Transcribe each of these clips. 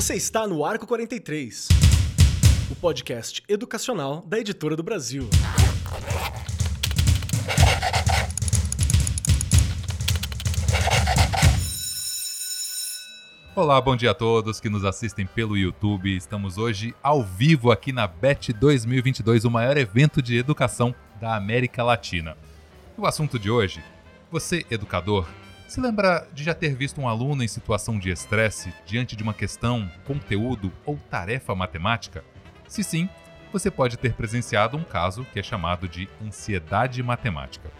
Você está no Arco 43, o podcast educacional da Editora do Brasil. Olá, bom dia a todos que nos assistem pelo YouTube. Estamos hoje ao vivo aqui na BET 2022, o maior evento de educação da América Latina. O assunto de hoje: você, educador, se lembra de já ter visto um aluno em situação de estresse diante de uma questão, conteúdo ou tarefa matemática? Se sim, você pode ter presenciado um caso que é chamado de ansiedade matemática.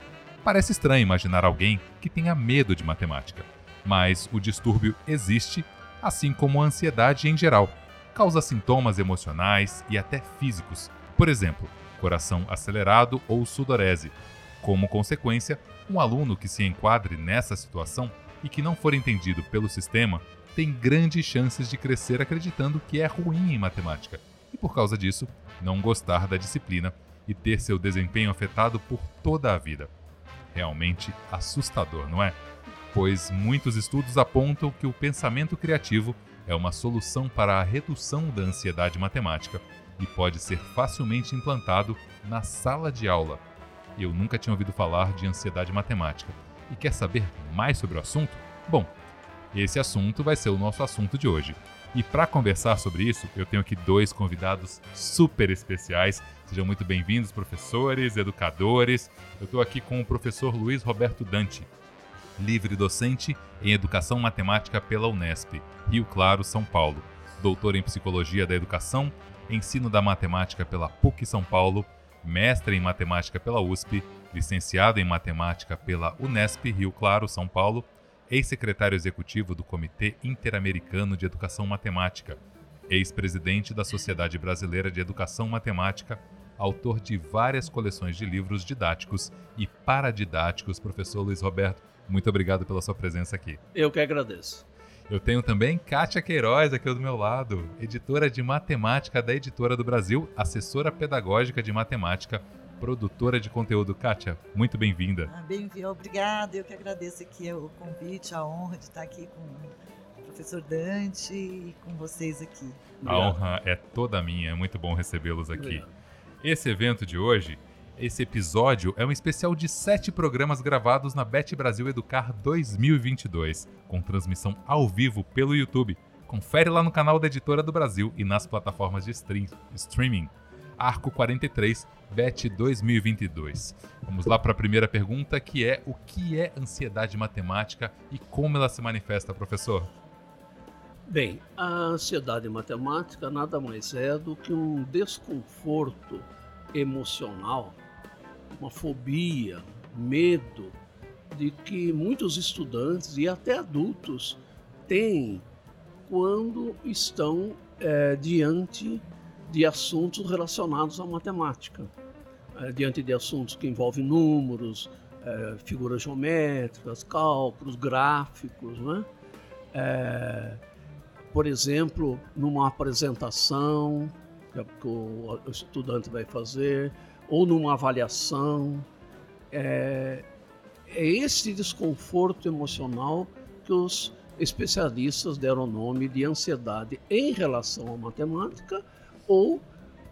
Parece estranho imaginar alguém que tenha medo de matemática, mas o distúrbio existe, assim como a ansiedade em geral. Causa sintomas emocionais e até físicos, por exemplo, coração acelerado ou sudorese. Como consequência, um aluno que se enquadre nessa situação e que não for entendido pelo sistema tem grandes chances de crescer acreditando que é ruim em matemática e, por causa disso, não gostar da disciplina e ter seu desempenho afetado por toda a vida. Realmente assustador, não é? Pois muitos estudos apontam que o pensamento criativo é uma solução para a redução da ansiedade matemática e pode ser facilmente implantado na sala de aula eu nunca tinha ouvido falar de ansiedade matemática. E quer saber mais sobre o assunto? Bom, esse assunto vai ser o nosso assunto de hoje. E para conversar sobre isso, eu tenho aqui dois convidados super especiais. Sejam muito bem-vindos, professores, educadores. Eu estou aqui com o professor Luiz Roberto Dante, livre docente em Educação Matemática pela Unesp, Rio Claro, São Paulo, doutor em Psicologia da Educação, ensino da Matemática pela PUC São Paulo mestre em matemática pela USP, licenciado em matemática pela Unesp Rio Claro, São Paulo, ex-secretário executivo do Comitê Interamericano de Educação Matemática, ex-presidente da Sociedade Brasileira de Educação Matemática, autor de várias coleções de livros didáticos e paradidáticos. Professor Luiz Roberto, muito obrigado pela sua presença aqui. Eu que agradeço. Eu tenho também Kátia Queiroz aqui do meu lado, editora de matemática da Editora do Brasil, assessora pedagógica de matemática, produtora de conteúdo. Kátia, muito bem-vinda. Ah, Bem-vinda, obrigada. Eu que agradeço aqui o convite, a honra de estar aqui com o professor Dante e com vocês aqui. A honra é toda minha, é muito bom recebê-los aqui. Obrigado. Esse evento de hoje esse episódio é um especial de sete programas gravados na Bet Brasil Educar 2022, com transmissão ao vivo pelo YouTube. Confere lá no canal da Editora do Brasil e nas plataformas de stream, streaming. Arco 43, Bet 2022. Vamos lá para a primeira pergunta, que é o que é ansiedade matemática e como ela se manifesta, professor? Bem, a ansiedade matemática nada mais é do que um desconforto emocional uma fobia, medo de que muitos estudantes e até adultos têm quando estão é, diante de assuntos relacionados à matemática, é, diante de assuntos que envolvem números, é, figuras geométricas, cálculos, gráficos, né? por exemplo, numa apresentação que o estudante vai fazer, ou numa avaliação. É, é esse desconforto emocional que os especialistas deram o nome de ansiedade em relação à matemática ou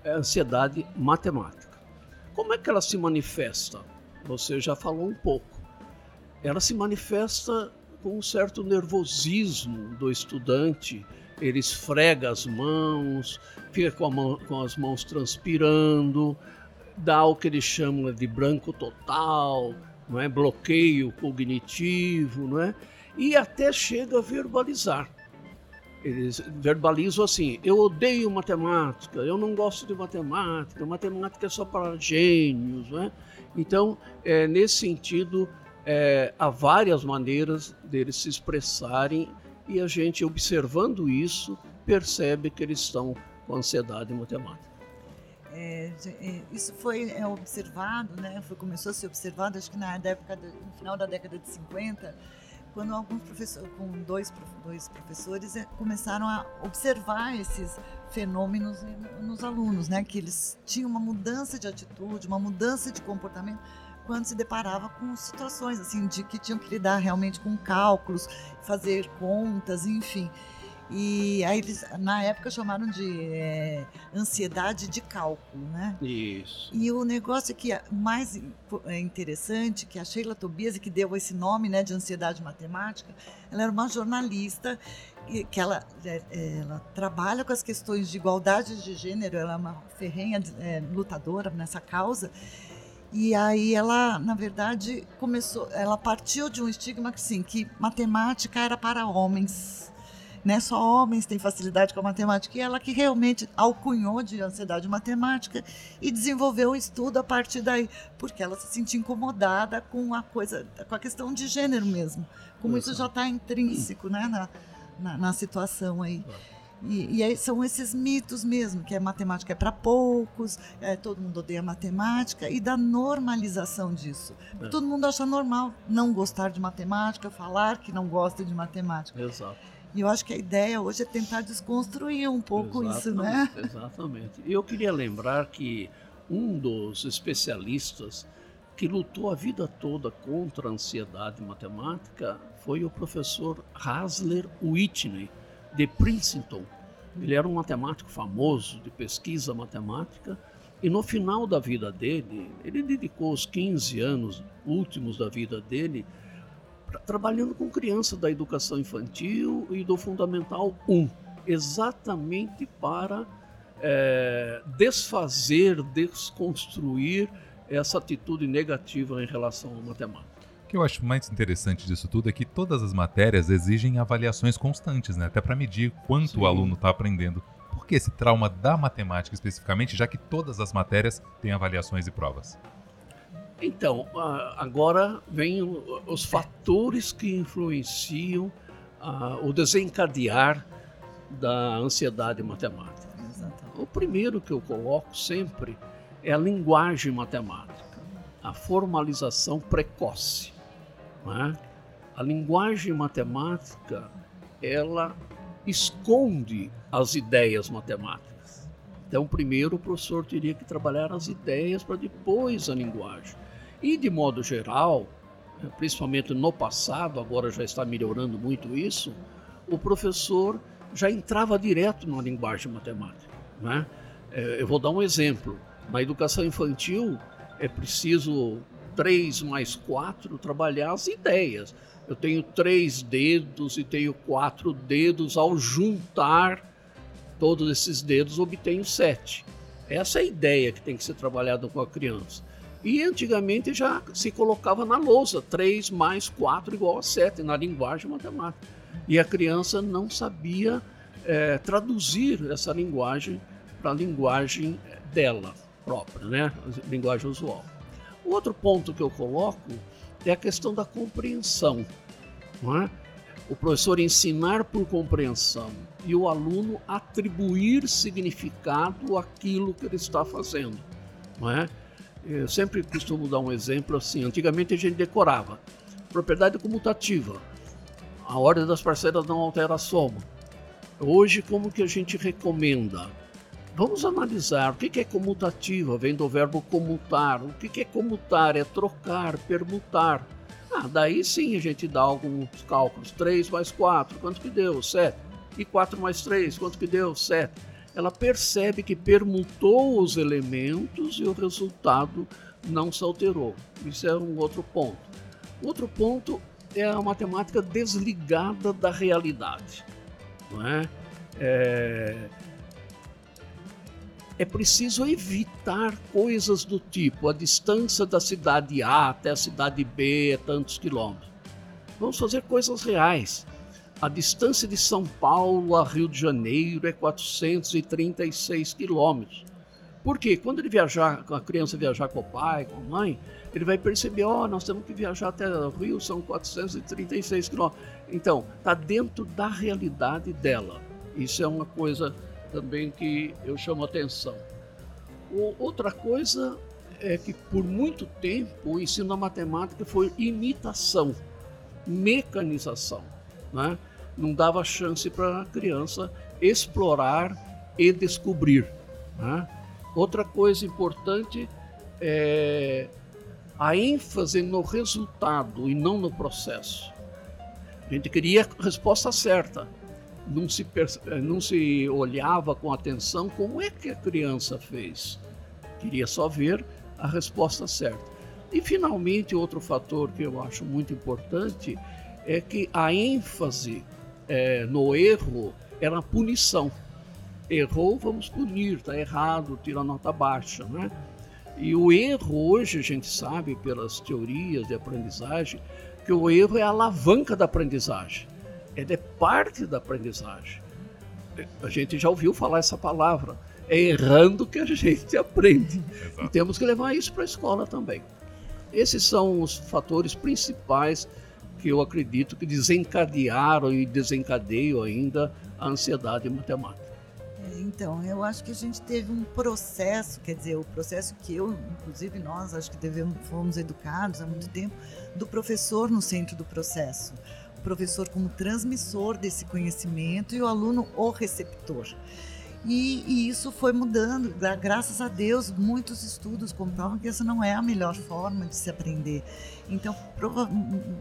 ansiedade matemática. Como é que ela se manifesta? Você já falou um pouco. Ela se manifesta com um certo nervosismo do estudante, ele esfrega as mãos, fica com, mão, com as mãos transpirando, dá o que eles chamam de branco total, não é? bloqueio cognitivo, não é? e até chega a verbalizar. Eles verbalizam assim: eu odeio matemática, eu não gosto de matemática, matemática é só para gênios. Não é? Então, é, nesse sentido, é, há várias maneiras deles se expressarem e a gente, observando isso, percebe que eles estão com ansiedade matemática. É, é, isso foi é, observado, né? Foi, começou a ser observado, acho que na época no final da década de 50, quando alguns professores, com dois, dois professores, é, começaram a observar esses fenômenos nos alunos, né? Que eles tinham uma mudança de atitude, uma mudança de comportamento quando se deparava com situações assim de que tinham que lidar realmente com cálculos, fazer contas, enfim. E aí eles, na época, chamaram de é, ansiedade de cálculo, né? Isso. E o negócio que é mais é interessante, que a Sheila Tobias, que deu esse nome né, de ansiedade matemática, ela era uma jornalista que ela, é, ela trabalha com as questões de igualdade de gênero, ela é uma ferrenha é, lutadora nessa causa. E aí ela, na verdade, começou, ela partiu de um estigma que sim, que matemática era para homens né? Só homens têm facilidade com a matemática. E ela que realmente alcunhou de ansiedade matemática e desenvolveu o estudo a partir daí, porque ela se sentia incomodada com a coisa, com a questão de gênero mesmo. Como isso já está intrínseco, né? Na, na, na situação aí. E, e aí são esses mitos mesmo, que a matemática é para poucos, é, todo mundo odeia matemática, e da normalização disso. É. Todo mundo acha normal não gostar de matemática, falar que não gosta de matemática. Exato. E eu acho que a ideia hoje é tentar desconstruir um pouco exatamente, isso, né? Exatamente. Eu queria lembrar que um dos especialistas que lutou a vida toda contra a ansiedade matemática foi o professor Hasler Whitney, de Princeton. Ele era um matemático famoso de pesquisa matemática e no final da vida dele, ele dedicou os 15 anos últimos da vida dele trabalhando com crianças da educação infantil e do Fundamental 1, exatamente para é, desfazer, desconstruir essa atitude negativa em relação à matemática. O que eu acho mais interessante disso tudo é que todas as matérias exigem avaliações constantes, né? até para medir quanto Sim. o aluno está aprendendo. Por que esse trauma da matemática especificamente, já que todas as matérias têm avaliações e provas? Então, agora vem os fatores que influenciam o desencadear da ansiedade matemática. O primeiro que eu coloco sempre é a linguagem matemática, a formalização precoce. É? A linguagem matemática, ela esconde as ideias matemáticas. Então, primeiro o professor teria que trabalhar as ideias para depois a linguagem. E de modo geral, principalmente no passado, agora já está melhorando muito isso, o professor já entrava direto na linguagem matemática. Né? Eu vou dar um exemplo. Na educação infantil é preciso três mais quatro trabalhar as ideias. Eu tenho três dedos e tenho quatro dedos. Ao juntar todos esses dedos, obtenho sete. Essa é a ideia que tem que ser trabalhada com a criança. E antigamente já se colocava na lousa 3 mais 4 igual a 7 na linguagem matemática. E a criança não sabia é, traduzir essa linguagem para a linguagem dela própria, né? A linguagem usual. O outro ponto que eu coloco é a questão da compreensão. É? O professor ensinar por compreensão e o aluno atribuir significado àquilo que ele está fazendo. É? Eu sempre costumo dar um exemplo assim. Antigamente a gente decorava propriedade comutativa. A ordem das parcelas não altera a soma. Hoje, como que a gente recomenda? Vamos analisar o que é comutativa, vem do verbo comutar. O que é comutar? É trocar, permutar. Ah, daí sim a gente dá alguns cálculos. 3 mais 4, quanto que deu? 7. E 4 mais 3, quanto que deu? 7 ela percebe que permutou os elementos e o resultado não se alterou. Isso é um outro ponto. Outro ponto é a matemática desligada da realidade. Não é? É, é preciso evitar coisas do tipo a distância da cidade A até a cidade B é tantos quilômetros. Vamos fazer coisas reais. A distância de São Paulo a Rio de Janeiro é 436 quilômetros. Porque quando ele viajar, a criança viajar com o pai, com a mãe, ele vai perceber, ó, oh, nós temos que viajar até o Rio, são 436 quilômetros. Então, está dentro da realidade dela. Isso é uma coisa também que eu chamo atenção. O, outra coisa é que por muito tempo o ensino da matemática foi imitação, mecanização. Né? Não dava chance para a criança explorar e descobrir. Né? Outra coisa importante é a ênfase no resultado e não no processo. A gente queria a resposta certa. não se, não se olhava com atenção como é que a criança fez. Queria só ver a resposta certa. E, finalmente, outro fator que eu acho muito importante é que a ênfase é, no erro era a punição. Errou, vamos punir, está errado, tira nota baixa. Né? E o erro, hoje, a gente sabe pelas teorias de aprendizagem, que o erro é a alavanca da aprendizagem. Ele é parte da aprendizagem. A gente já ouviu falar essa palavra. É errando que a gente aprende. Exato. E temos que levar isso para a escola também. Esses são os fatores principais que eu acredito que desencadearam e desencadeiam ainda a ansiedade matemática. É, então, eu acho que a gente teve um processo, quer dizer, o processo que eu, inclusive nós, acho que devemos, fomos educados há muito tempo, do professor no centro do processo. O professor como transmissor desse conhecimento e o aluno o receptor. E, e, isso foi mudando. Graças a Deus, muitos estudos comprovam que essa não é a melhor forma de se aprender. Então,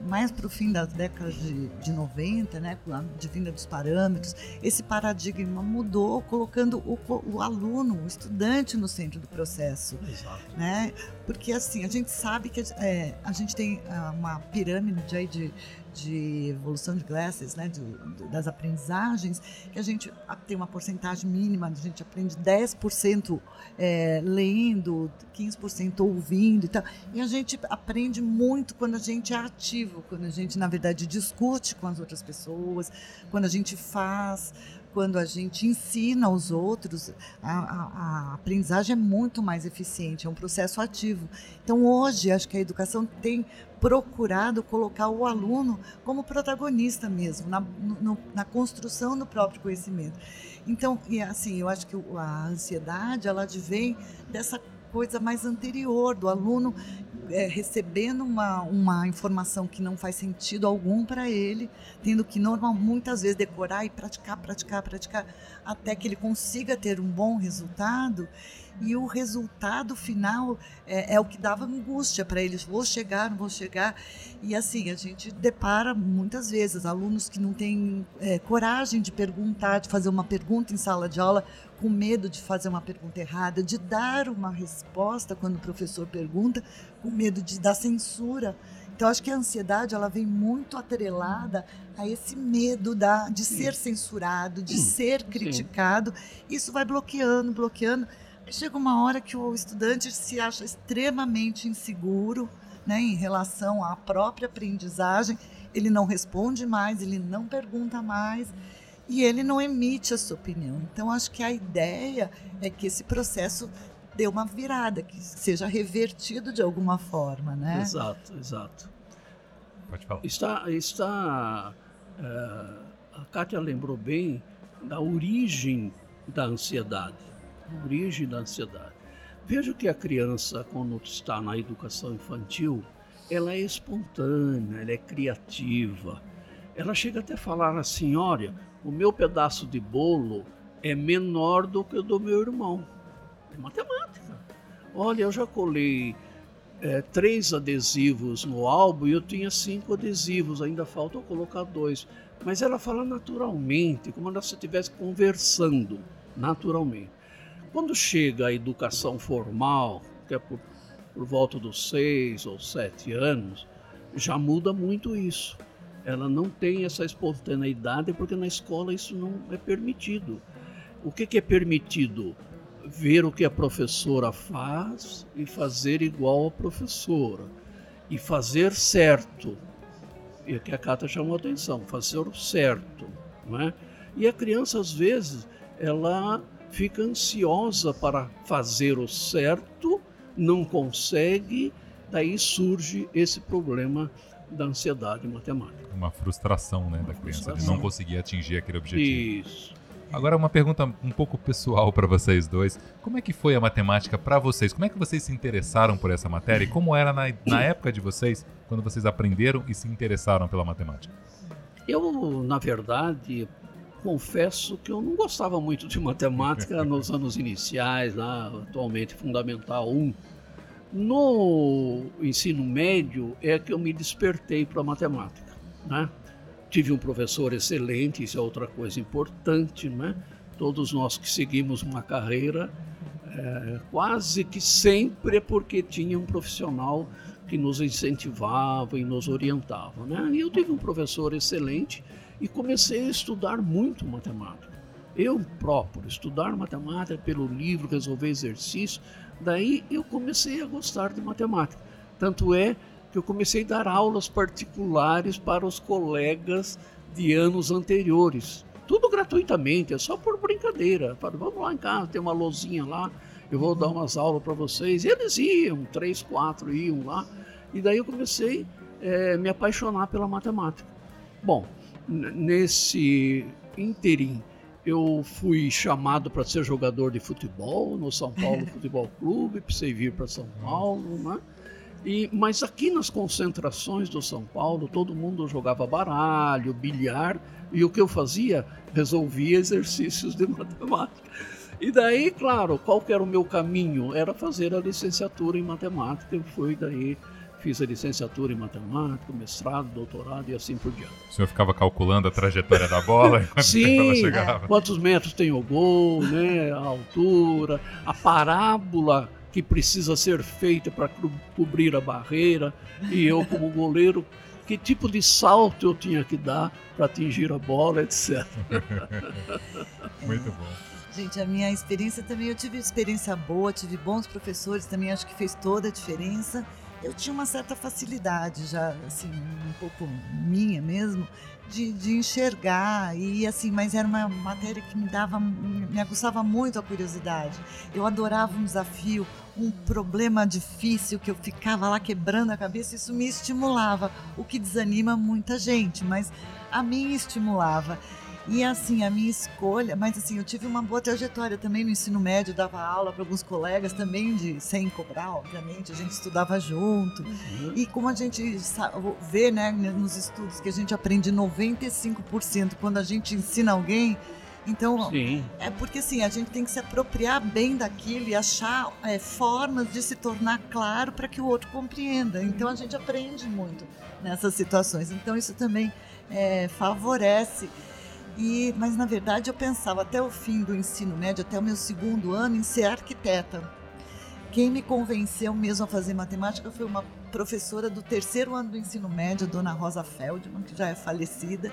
mais para o fim da década de, de 90, né, com a vinda dos parâmetros, esse paradigma mudou, colocando o, o aluno, o estudante no centro do processo. Exato. Né? Porque, assim, a gente sabe que é, a gente tem ah, uma pirâmide de, de evolução de Glasses, né, de, das aprendizagens, que a gente tem uma porcentagem mínima, a gente aprende 10% é, lendo, 15% ouvindo e tal. E a gente aprende muito quando a gente é ativo, quando a gente, na verdade, discute com as outras pessoas, quando a gente faz, quando a gente ensina os outros, a, a, a, aprendizagem é muito mais eficiente, é um processo ativo. Então, hoje, acho que a educação tem procurado colocar o aluno como protagonista mesmo, na, no, na construção do próprio conhecimento. Então, e assim, eu acho que a ansiedade, ela advém dessa coisa mais anterior, do aluno é, recebendo uma, uma informação que não faz sentido algum para ele, tendo que normal, muitas vezes decorar e praticar, praticar, praticar, até que ele consiga ter um bom resultado. E o resultado final é, é o que dava angústia para eles: vou chegar, não vou chegar. E assim, a gente depara muitas vezes alunos que não têm é, coragem de perguntar, de fazer uma pergunta em sala de aula, com medo de fazer uma pergunta errada, de dar uma resposta quando o professor pergunta, com medo de dar censura. Então, acho que a ansiedade ela vem muito atrelada a esse medo da, de ser censurado, de ser criticado. Isso vai bloqueando, bloqueando. Chega uma hora que o estudante se acha extremamente inseguro né, em relação à própria aprendizagem. Ele não responde mais, ele não pergunta mais e ele não emite a sua opinião. Então, acho que a ideia é que esse processo dê uma virada, que seja revertido de alguma forma, né? Exato, exato. Pode falar. Está, está é, a Kátia lembrou bem da origem da ansiedade. Origem da ansiedade. Veja que a criança, quando está na educação infantil, ela é espontânea, ela é criativa. Ela chega até a falar assim: olha, o meu pedaço de bolo é menor do que o do meu irmão. É matemática. Olha, eu já colei é, três adesivos no álbum e eu tinha cinco adesivos, ainda falta eu colocar dois. Mas ela fala naturalmente, como se estivesse conversando naturalmente. Quando chega a educação formal, que é por, por volta dos seis ou sete anos, já muda muito isso ela não tem essa espontaneidade porque na escola isso não é permitido. O que, que é permitido? Ver o que a professora faz e fazer igual a professora. E fazer certo. E aqui a Cata chamou a atenção, fazer o certo. Não é? E a criança, às vezes, ela fica ansiosa para fazer o certo, não consegue, daí surge esse problema da ansiedade matemática. Uma frustração né, uma da criança, de não conseguir atingir aquele objetivo. Isso. Agora uma pergunta um pouco pessoal para vocês dois. Como é que foi a matemática para vocês? Como é que vocês se interessaram por essa matéria? E como era na, na época de vocês, quando vocês aprenderam e se interessaram pela matemática? Eu, na verdade, confesso que eu não gostava muito de matemática nos anos iniciais, lá, atualmente Fundamental 1. No ensino médio é que eu me despertei para a matemática. Né? tive um professor excelente, isso é outra coisa importante, né? Todos nós que seguimos uma carreira, é, quase que sempre é porque tinha um profissional que nos incentivava e nos orientava, né? E eu tive um professor excelente e comecei a estudar muito matemática. Eu próprio, estudar matemática pelo livro, resolver exercício, daí eu comecei a gostar de matemática. Tanto é que eu comecei a dar aulas particulares para os colegas de anos anteriores. Tudo gratuitamente, é só por brincadeira. Falei, vamos lá em casa, tem uma lozinha lá, eu vou dar umas aulas para vocês. E eles iam, três, quatro iam lá. E daí eu comecei a é, me apaixonar pela matemática. Bom, nesse interim, eu fui chamado para ser jogador de futebol no São Paulo Futebol Clube, precisei vir para São Paulo, né? E, mas aqui nas concentrações do São Paulo, todo mundo jogava baralho, bilhar, e o que eu fazia? Resolvia exercícios de matemática. E daí, claro, qual que era o meu caminho? Era fazer a licenciatura em matemática, e foi daí fiz a licenciatura em matemática, mestrado, doutorado e assim por diante. O senhor ficava calculando a trajetória da bola enquanto Sim, ela chegava? quantos metros tem o gol, né, a altura, a parábola que precisa ser feita para cobrir a barreira, e eu como goleiro, que tipo de salto eu tinha que dar para atingir a bola, etc. Muito bom. Gente, a minha experiência também, eu tive experiência boa, tive bons professores, também acho que fez toda a diferença eu tinha uma certa facilidade já, assim, um pouco minha mesmo, de, de, enxergar e assim, mas era uma matéria que me dava, me aguçava muito a curiosidade. Eu adorava um desafio, um problema difícil que eu ficava lá quebrando a cabeça, isso me estimulava, o que desanima muita gente, mas a mim estimulava. E assim, a minha escolha, mas assim, eu tive uma boa trajetória também no ensino médio, dava aula para alguns colegas também, de sem cobrar, obviamente, a gente estudava junto. Uhum. E como a gente vê, né, nos estudos que a gente aprende 95% quando a gente ensina alguém, então, Sim. é porque assim, a gente tem que se apropriar bem daquilo e achar é, formas de se tornar claro para que o outro compreenda. Então, a gente aprende muito nessas situações. Então, isso também é, favorece e, mas na verdade eu pensava até o fim do ensino médio, até o meu segundo ano, em ser arquiteta. Quem me convenceu mesmo a fazer matemática foi uma professora do terceiro ano do ensino médio, dona Rosa Feldman, que já é falecida,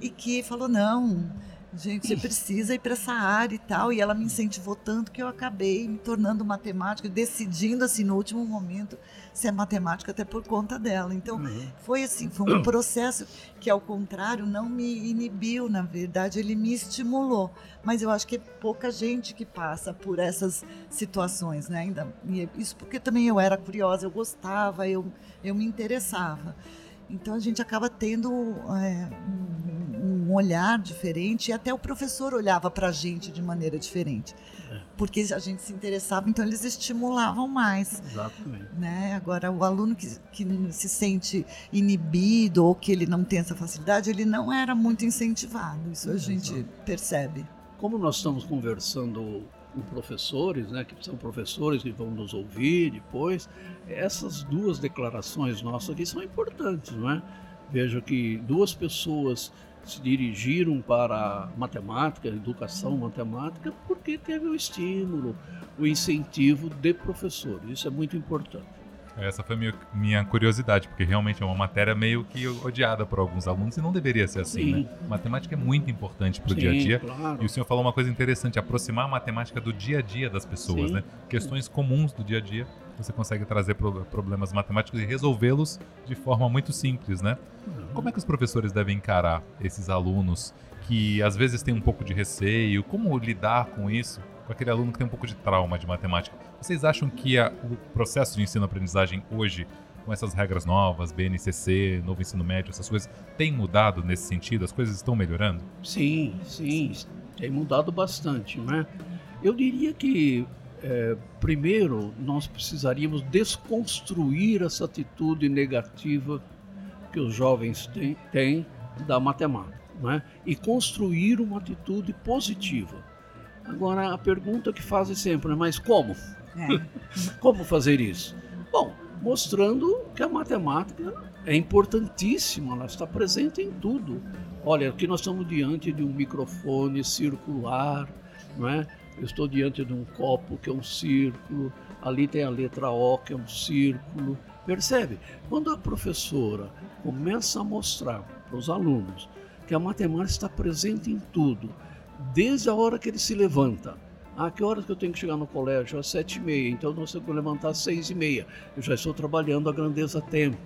e que falou: não, gente, você precisa ir para essa área e tal. E ela me incentivou tanto que eu acabei me tornando matemática, decidindo assim no último momento ser matemática até por conta dela. Então uhum. foi assim, foi um processo que ao contrário não me inibiu, na verdade ele me estimulou. Mas eu acho que é pouca gente que passa por essas situações, né? Ainda isso porque também eu era curiosa, eu gostava, eu eu me interessava. Então a gente acaba tendo é, olhar diferente e até o professor olhava para a gente de maneira diferente. É. Porque a gente se interessava, então eles estimulavam mais. Exatamente. Né? Agora, o aluno que, que se sente inibido ou que ele não tem essa facilidade, ele não era muito incentivado. Isso a gente percebe. Como nós estamos conversando com professores, né, que são professores que vão nos ouvir depois, essas duas declarações nossas aqui são importantes, não é? Veja que duas pessoas se dirigiram para matemática, educação matemática, porque teve o estímulo, o incentivo de professores. Isso é muito importante. Essa foi minha, minha curiosidade, porque realmente é uma matéria meio que odiada por alguns alunos e não deveria ser assim? Sim. né? Matemática é muito importante para o dia a dia. Claro. E o senhor falou uma coisa interessante, aproximar a matemática do dia a dia das pessoas, Sim. né? Questões comuns do dia a dia, você consegue trazer problemas matemáticos e resolvê-los de forma muito simples, né? Uhum. Como é que os professores devem encarar esses alunos que às vezes têm um pouco de receio? Como lidar com isso? Com aquele aluno que tem um pouco de trauma de matemática? Vocês acham que a, o processo de ensino-aprendizagem hoje, com essas regras novas, BNCC, novo ensino médio, essas coisas, tem mudado nesse sentido? As coisas estão melhorando? Sim, sim, tem mudado bastante, né? Eu diria que é, primeiro nós precisaríamos desconstruir essa atitude negativa que os jovens têm, têm da matemática, né? E construir uma atitude positiva. Agora a pergunta que fazem sempre, né? mas como? É. Como fazer isso? Bom, mostrando que a matemática é importantíssima, ela está presente em tudo. Olha, aqui nós estamos diante de um microfone circular, não é? Eu estou diante de um copo que é um círculo, ali tem a letra O que é um círculo. Percebe? Quando a professora começa a mostrar para os alunos que a matemática está presente em tudo, desde a hora que ele se levanta. Ah, que horas que eu tenho que chegar no colégio? Às sete e meia. Então eu tenho que levantar às seis e meia. Eu já estou trabalhando a grandeza a tempo.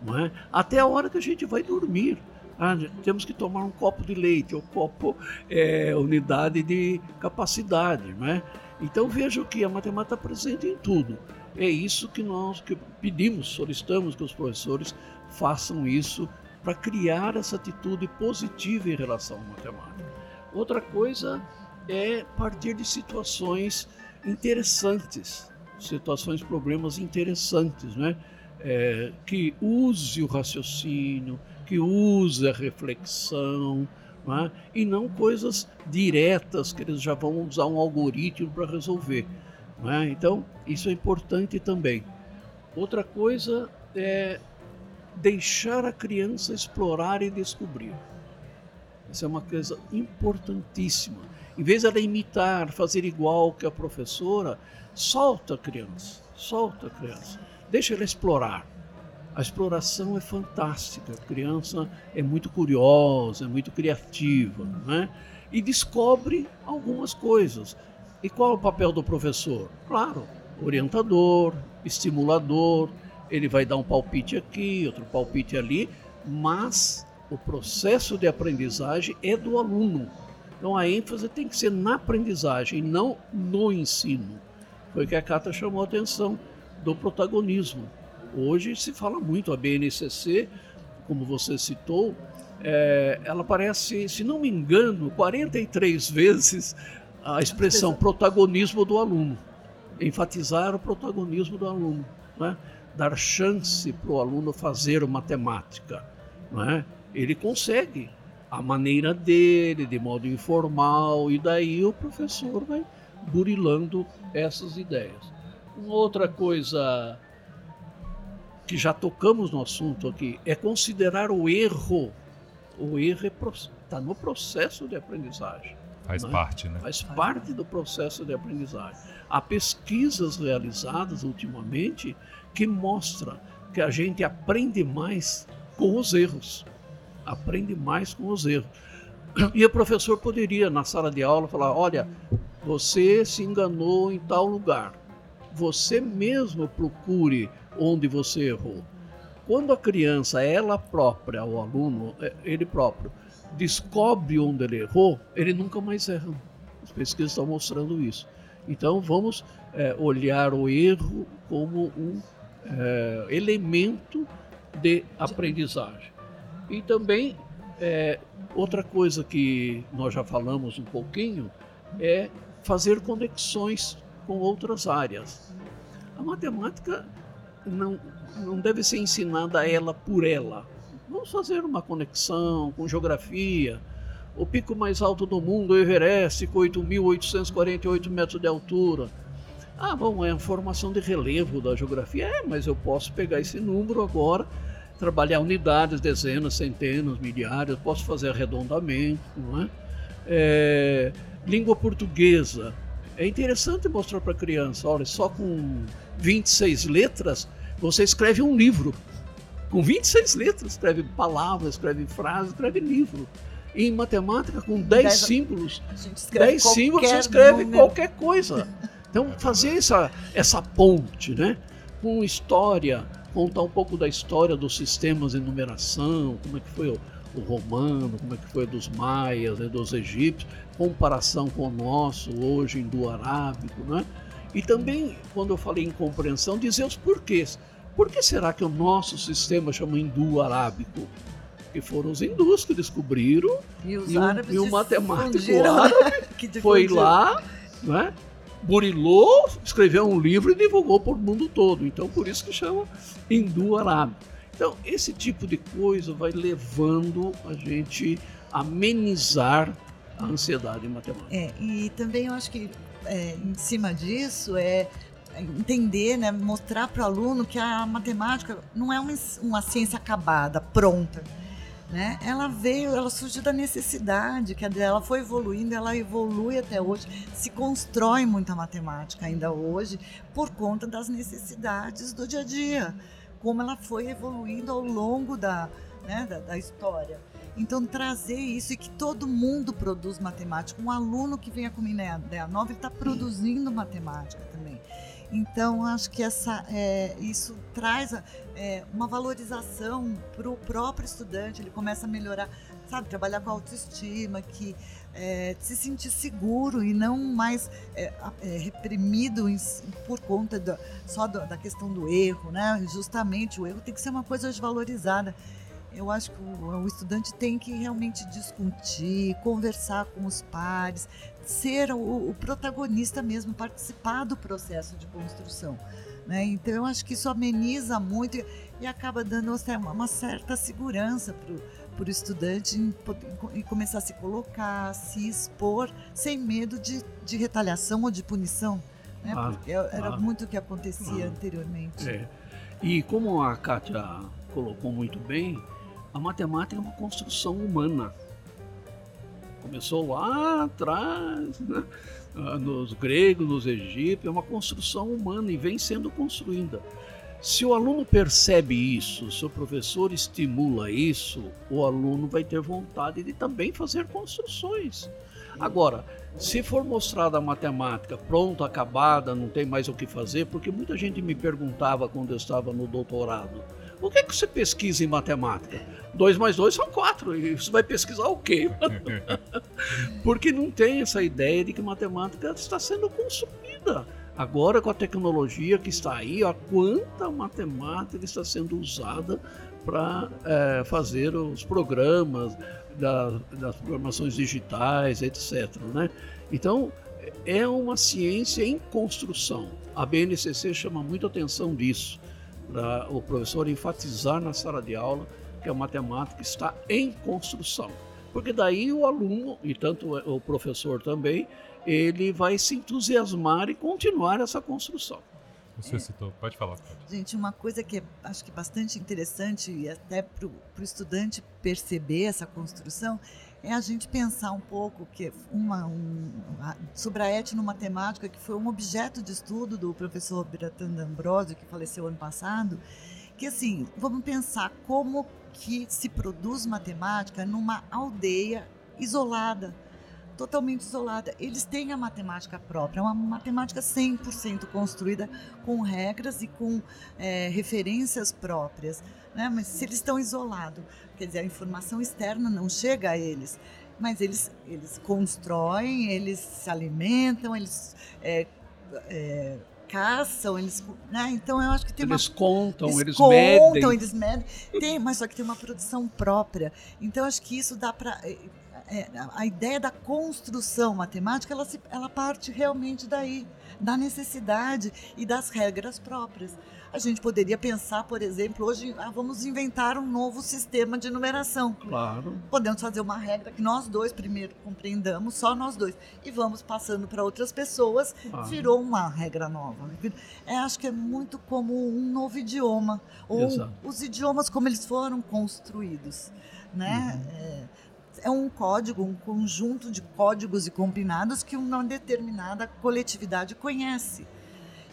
Não é? Até a hora que a gente vai dormir. Ah, temos que tomar um copo de leite, ou copo é unidade de capacidade. Não é? Então veja que a matemática está presente em tudo. É isso que nós que pedimos, solicitamos que os professores façam isso para criar essa atitude positiva em relação à matemática. Outra coisa é partir de situações interessantes, situações, problemas interessantes, né? É, que use o raciocínio, que use a reflexão, é? e não coisas diretas que eles já vão usar um algoritmo para resolver. É? Então, isso é importante também. Outra coisa é deixar a criança explorar e descobrir. Essa é uma coisa importantíssima. Em vez de ela imitar, fazer igual que a professora, solta a criança, solta a criança, deixa ela explorar. A exploração é fantástica, a criança é muito curiosa, é muito criativa, né? e descobre algumas coisas. E qual é o papel do professor? Claro, orientador, estimulador, ele vai dar um palpite aqui, outro palpite ali, mas o processo de aprendizagem é do aluno. Então a ênfase tem que ser na aprendizagem, não no ensino. Foi que a Cata chamou a atenção do protagonismo. Hoje se fala muito a BNCC, como você citou, é, ela aparece, se não me engano, 43 vezes a expressão protagonismo do aluno, enfatizar o protagonismo do aluno, né? dar chance para o aluno fazer matemática. Né? Ele consegue a maneira dele, de modo informal, e daí o professor vai burilando essas ideias. Uma outra coisa que já tocamos no assunto aqui é considerar o erro. O erro está é, no processo de aprendizagem. Faz né? parte, né? Faz parte do processo de aprendizagem. Há pesquisas realizadas ultimamente que mostram que a gente aprende mais com os erros. Aprende mais com os erros. E o professor poderia, na sala de aula, falar: olha, você se enganou em tal lugar. Você mesmo procure onde você errou. Quando a criança, ela própria, o aluno, é, ele próprio, descobre onde ele errou, ele nunca mais erra. As pesquisas estão mostrando isso. Então vamos é, olhar o erro como um é, elemento de aprendizagem. E também é, outra coisa que nós já falamos um pouquinho é fazer conexões com outras áreas. A matemática não, não deve ser ensinada ela por ela. Vamos fazer uma conexão com geografia. O pico mais alto do mundo, o Everest, com 8.848 metros de altura. Ah, bom, é a formação de relevo da geografia. É, mas eu posso pegar esse número agora, trabalhar unidades, dezenas, centenas, milhares, posso fazer arredondamento, não é? é língua portuguesa. É interessante mostrar para a criança, olha, só com 26 letras você escreve um livro. Com 26 letras, escreve palavras, escreve frases, escreve livro. E em matemática, com 10 Dez, símbolos, 10 símbolos você escreve número. qualquer coisa. Então, fazer essa, essa ponte, né? Com história, contar um pouco da história dos sistemas de numeração, como é que foi o, o romano, como é que foi dos maias, né, dos egípcios, comparação com o nosso hoje hindu-arábico, né? E também, quando eu falei em compreensão, dizer os porquês. Por que será que o nosso sistema chama hindu-arábico? Porque foram os hindus que descobriram e, os e, árabes e o matemático árabe foi lá, né? burilou, escreveu um livro e divulgou para o mundo todo. Então, por isso que chama hindu-arábico. Então, esse tipo de coisa vai levando a gente a amenizar a ansiedade em matemática. É, e também eu acho que é, em cima disso é entender, né, mostrar para o aluno que a matemática não é uma, uma ciência acabada, pronta. Né? Ela veio, ela surgiu da necessidade, que ela foi evoluindo, ela evolui até hoje, se constrói muita matemática ainda hoje por conta das necessidades do dia a dia, como ela foi evoluindo ao longo da, né, da, da história. Então, trazer isso e que todo mundo produz matemática. Um aluno que venha com ideia nova, ele está produzindo matemática também. Então, acho que essa, é, isso traz é, uma valorização para o próprio estudante, ele começa a melhorar, sabe, trabalhar com autoestima, que é, se sentir seguro e não mais é, é, reprimido em, por conta da, só do, da questão do erro, né? Justamente o erro tem que ser uma coisa desvalorizada. Eu acho que o, o, estudante tem que realmente discutir, conversar com os pares, ser o, o protagonista mesmo, participar do processo de construção. Né? Então, eu acho que isso ameniza muito e, e acaba dando uma, uma certa segurança para o estudante em, em, começar a se colocar, se expor, sem medo de, de retaliação ou de punição. Né? Ah, Porque era ah, muito o que acontecia ah, anteriormente. É. E como a Kátia colocou muito bem, a matemática é uma construção humana. Começou lá atrás, né? Ah, nos gregos, nos egípcios, é uma construção humana e vem sendo construída. Se o aluno percebe isso, se o professor estimula isso, o aluno vai ter vontade de também fazer construções. Agora, se for mostrada a matemática pronta, acabada, não tem mais o que fazer, porque muita gente me perguntava quando eu estava no doutorado, o que, é que você pesquisa em matemática? 2 mais 2 são 4. E você vai pesquisar o quê? Porque não tem essa ideia de que matemática está sendo construída. Agora, com a tecnologia que está aí, ó, quanta matemática está sendo usada para é, fazer os programas da, das programações digitais, etc. Né? Então, é uma ciência em construção. A BNCC chama muito atenção disso para o professor enfatizar na sala de aula que a matemática está em construção. Porque daí o aluno, e tanto o professor também, ele vai se entusiasmar e continuar essa construção. Você citou, pode falar. Gente, uma coisa que é, acho que bastante interessante e até para o estudante perceber essa construção é a gente pensar um pouco que uma, um, sobre a etnomatemática, que foi um objeto de estudo do professor Biratan D'Ambrosio, que faleceu ano passado, que assim, vamos pensar como que se produz matemática numa aldeia isolada, totalmente isolada. Eles têm a matemática própria, uma matemática 100% construída com regras e com é, referências próprias. Né? Mas se eles estão isolados, quer dizer, a informação externa não chega a eles. Mas eles, eles constroem, eles se alimentam, eles é, é, caçam, eles, né? Então eu acho que tem eles uma contam, eles, eles medem. contam, eles medem. Tem, mas só que tem uma produção própria. Então acho que isso dá para é, a ideia da construção matemática, ela, se, ela parte realmente daí, da necessidade e das regras próprias. A gente poderia pensar, por exemplo, hoje ah, vamos inventar um novo sistema de numeração. Claro. Podemos fazer uma regra que nós dois primeiro compreendamos, só nós dois, e vamos passando para outras pessoas, claro. virou uma regra nova. É, acho que é muito como um novo idioma, ou Exato. os idiomas como eles foram construídos. Né? Uhum. É, é um código, um conjunto de códigos e combinados que uma determinada coletividade conhece.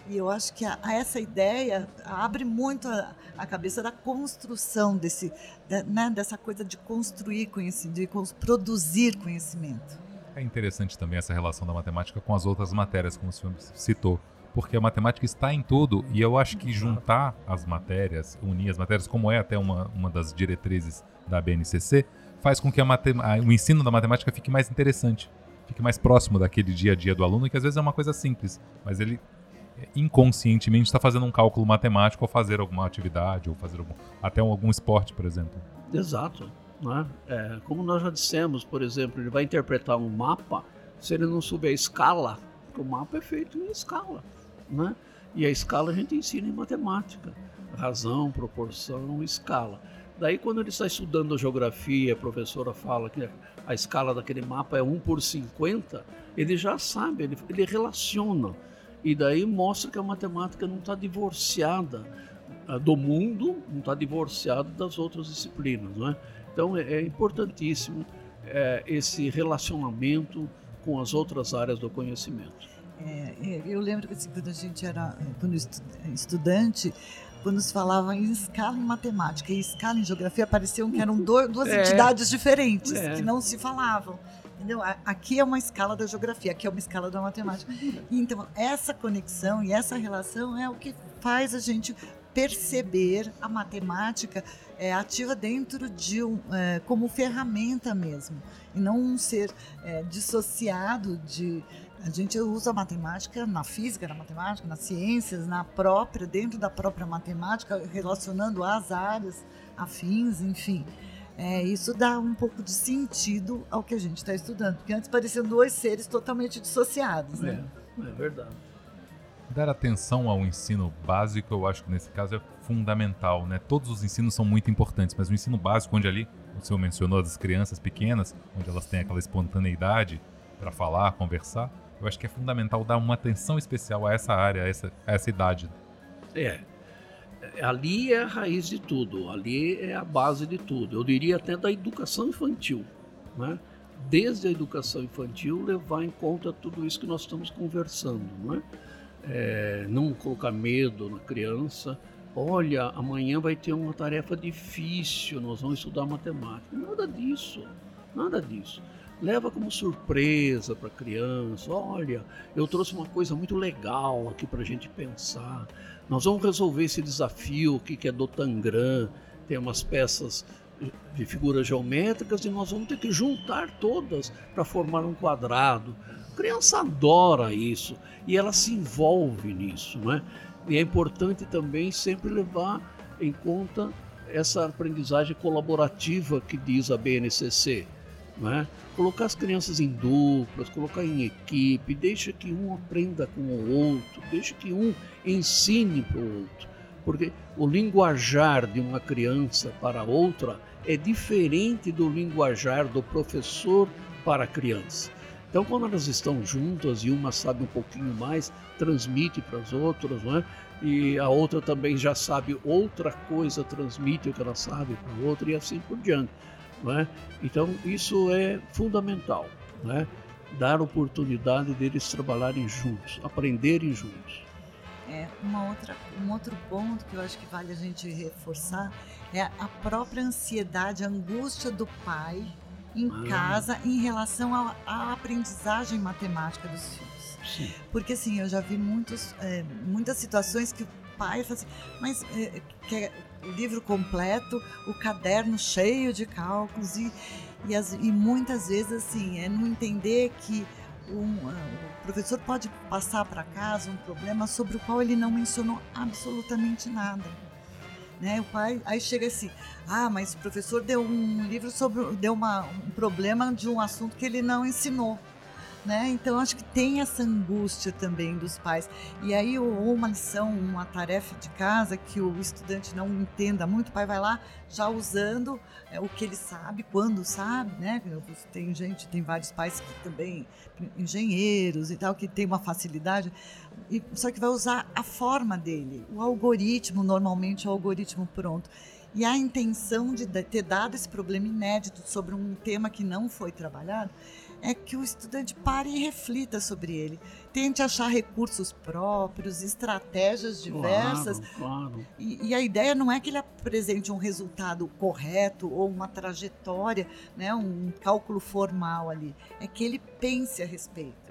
E eu acho que a, a essa ideia abre muito a, a, cabeça da construção desse, de, né, dessa coisa de construir conhecimento, de produzir conhecimento. É interessante também essa relação da matemática com as outras matérias, como o senhor citou, porque a matemática está em tudo e eu acho que juntar as matérias, unir as matérias, como é até uma, uma das diretrizes da BNCC, faz com que a o ensino da matemática fique mais interessante, fique mais próximo daquele dia a dia do aluno, que às vezes é uma coisa simples, mas ele é, inconscientemente está fazendo um cálculo matemático ou fazer alguma atividade, ou fazer algum, até algum esporte, por exemplo. Exato. Né? É, como nós já dissemos, por exemplo, ele vai interpretar um mapa, se ele não souber a escala, o mapa é feito em escala. Né? E a escala a gente ensina em matemática. Razão, proporção, escala. Daí, quando ele está estudando geografia, a professora fala que a escala daquele mapa é 1 por 50, ele já sabe, ele, ele relaciona. E daí mostra que a matemática não está divorciada ah, do mundo, não está divorciada das outras disciplinas. Não é? Então é, é importantíssimo é, esse relacionamento com as outras áreas do conhecimento. É, é eu lembro que assim, quando a gente era quando estudante, quando se falava em escala em matemática e escala em geografia, pareciam que eram duas é, entidades diferentes, é. que não se falavam. Entendeu? Aqui é uma escala da geografia, aqui é uma escala da matemática. Então, essa conexão e essa relação é o que faz a gente perceber a matemática é, ativa dentro de um, é, como ferramenta mesmo, e não um ser é, dissociado de. A gente usa a matemática na física, na matemática, nas ciências, na própria, dentro da própria matemática, relacionando as áreas afins, enfim. É, isso dá um pouco de sentido ao que a gente está estudando, porque antes pareciam dois seres totalmente dissociados. Né? É, é verdade dar atenção ao ensino básico, eu acho que nesse caso é fundamental, né? Todos os ensinos são muito importantes, mas o ensino básico, onde ali, o senhor mencionou das crianças pequenas, onde elas têm aquela espontaneidade para falar, conversar, eu acho que é fundamental dar uma atenção especial a essa área, a essa, a essa idade. É. Ali é a raiz de tudo, ali é a base de tudo. Eu diria até da educação infantil, né? Desde a educação infantil levar em conta tudo isso que nós estamos conversando, né? é, não colocar medo na criança. Olha, amanhã vai ter uma tarefa difícil, nós vamos estudar matemática. Nada disso, nada disso. Leva como surpresa para a criança. Olha, eu trouxe uma coisa muito legal aqui para a gente pensar. Nós vamos resolver esse desafio aqui que é do Tangram. Tem umas peças de figuras geométricas e nós vamos ter que juntar todas para formar um quadrado. A criança adora isso e ela se envolve nisso, não é? E é importante também sempre levar em conta essa aprendizagem colaborativa que diz a BNCC, não é? Colocar as crianças em duplas, colocar em equipe, deixa que um aprenda com o outro, deixa que um ensine para o outro, porque o linguajar de uma criança para outra é diferente do linguajar do professor para a criança. Então, quando elas estão juntas e uma sabe um pouquinho mais, transmite para as outras, não é? e a outra também já sabe outra coisa, transmite o que ela sabe para a outra e assim por diante. É? Então, isso é fundamental, é? dar oportunidade deles trabalharem juntos, aprenderem juntos. É, uma outra, um outro ponto que eu acho que vale a gente reforçar é a própria ansiedade, a angústia do pai em ah. casa em relação à aprendizagem matemática dos filhos. Sim. Porque assim, eu já vi muitos, é, muitas situações que o pai assim, mas é, quer o livro completo, o caderno cheio de cálculos e, e, as, e muitas vezes assim, é não entender que um, o professor pode passar para casa um problema sobre o qual ele não mencionou absolutamente nada. Né? O pai aí chega assim, ah, mas o professor deu um livro sobre deu uma, um problema de um assunto que ele não ensinou. Né? Então acho que tem essa angústia também dos pais. E aí ou uma lição, uma tarefa de casa que o estudante não entenda muito, o pai vai lá já usando é, o que ele sabe, quando sabe, né? Tem gente, tem vários pais que também engenheiros e tal que tem uma facilidade, e, só que vai usar a forma dele, o algoritmo normalmente o algoritmo pronto. E a intenção de ter dado esse problema inédito sobre um tema que não foi trabalhado é que o estudante pare e reflita sobre ele. Tente achar recursos próprios, estratégias diversas. Claro, claro. E, e, a ideia não é que ele apresente um resultado correto ou uma trajetória, né, um cálculo formal ali. É que ele pense a respeito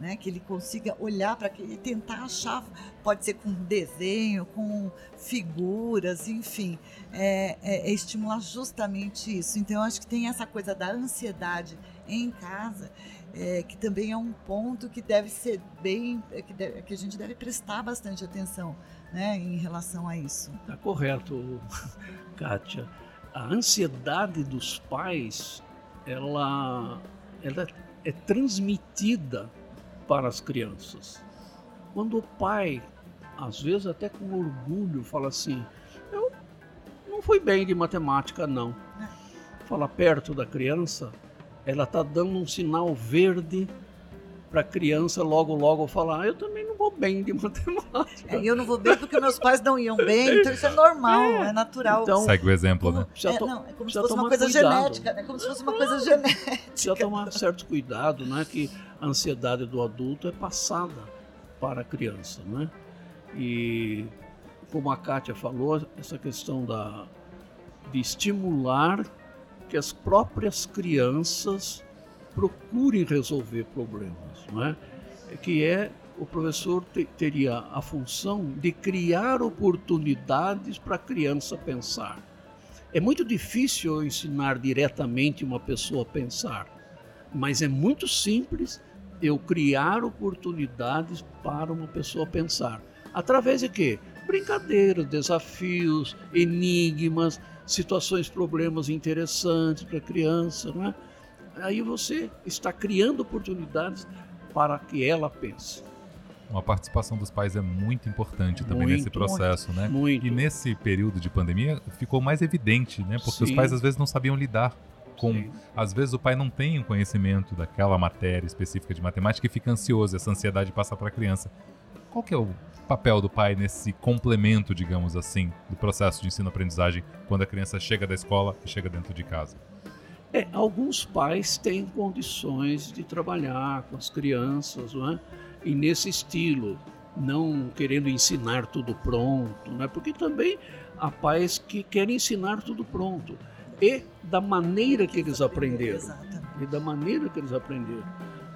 né? Que ele consiga olhar para aquilo e tentar achar, pode ser com desenho, com figuras, enfim, é, é, é estimular justamente isso. Então, eu acho que tem essa coisa da ansiedade em casa, é, que também é um ponto que deve ser bem, é, que, deve, que a gente deve prestar bastante atenção, né, em relação a isso. Está correto, Kátia. A ansiedade dos pais, ela, ela é transmitida para as crianças. Quando o pai, às vezes até com orgulho, fala assim: Eu não fui bem de matemática, não. Fala perto da criança, ela está dando um sinal verde para a criança logo, logo falar: ah, eu também não vou bem de matemática. É, eu não vou bem porque meus pais não iam bem, então isso é normal, é, é natural. Então, Segue o exemplo, como, né? É, não, é como se fosse uma coisa cuidado. genética, né? Como se fosse uma coisa genética. Precisa tomar certo cuidado, né? Que a ansiedade do adulto é passada para a criança, né? E como a Kátia falou, essa questão da, de estimular que as próprias crianças procurem resolver problemas, não é? que é o professor te, teria a função de criar oportunidades para a criança pensar. É muito difícil ensinar diretamente uma pessoa a pensar, mas é muito simples eu criar oportunidades para uma pessoa pensar. Através de quê? Brincadeiras, desafios, enigmas, situações, problemas interessantes para a criança, não é? Aí você está criando oportunidades para que ela pense. Uma participação dos pais é muito importante também muito, nesse processo, muito, né? Muito. E nesse período de pandemia ficou mais evidente, né? Porque Sim. os pais às vezes não sabiam lidar com. Sim. Às vezes o pai não tem o conhecimento daquela matéria específica de matemática e fica ansioso, essa ansiedade passa para a criança. Qual que é o papel do pai nesse complemento, digamos assim, do processo de ensino-aprendizagem quando a criança chega da escola e chega dentro de casa? É, alguns pais têm condições de trabalhar com as crianças, não é? E nesse estilo, não querendo ensinar tudo pronto, né? Porque também há pais que querem ensinar tudo pronto e da maneira que eles aprenderam. E da maneira que eles aprenderam.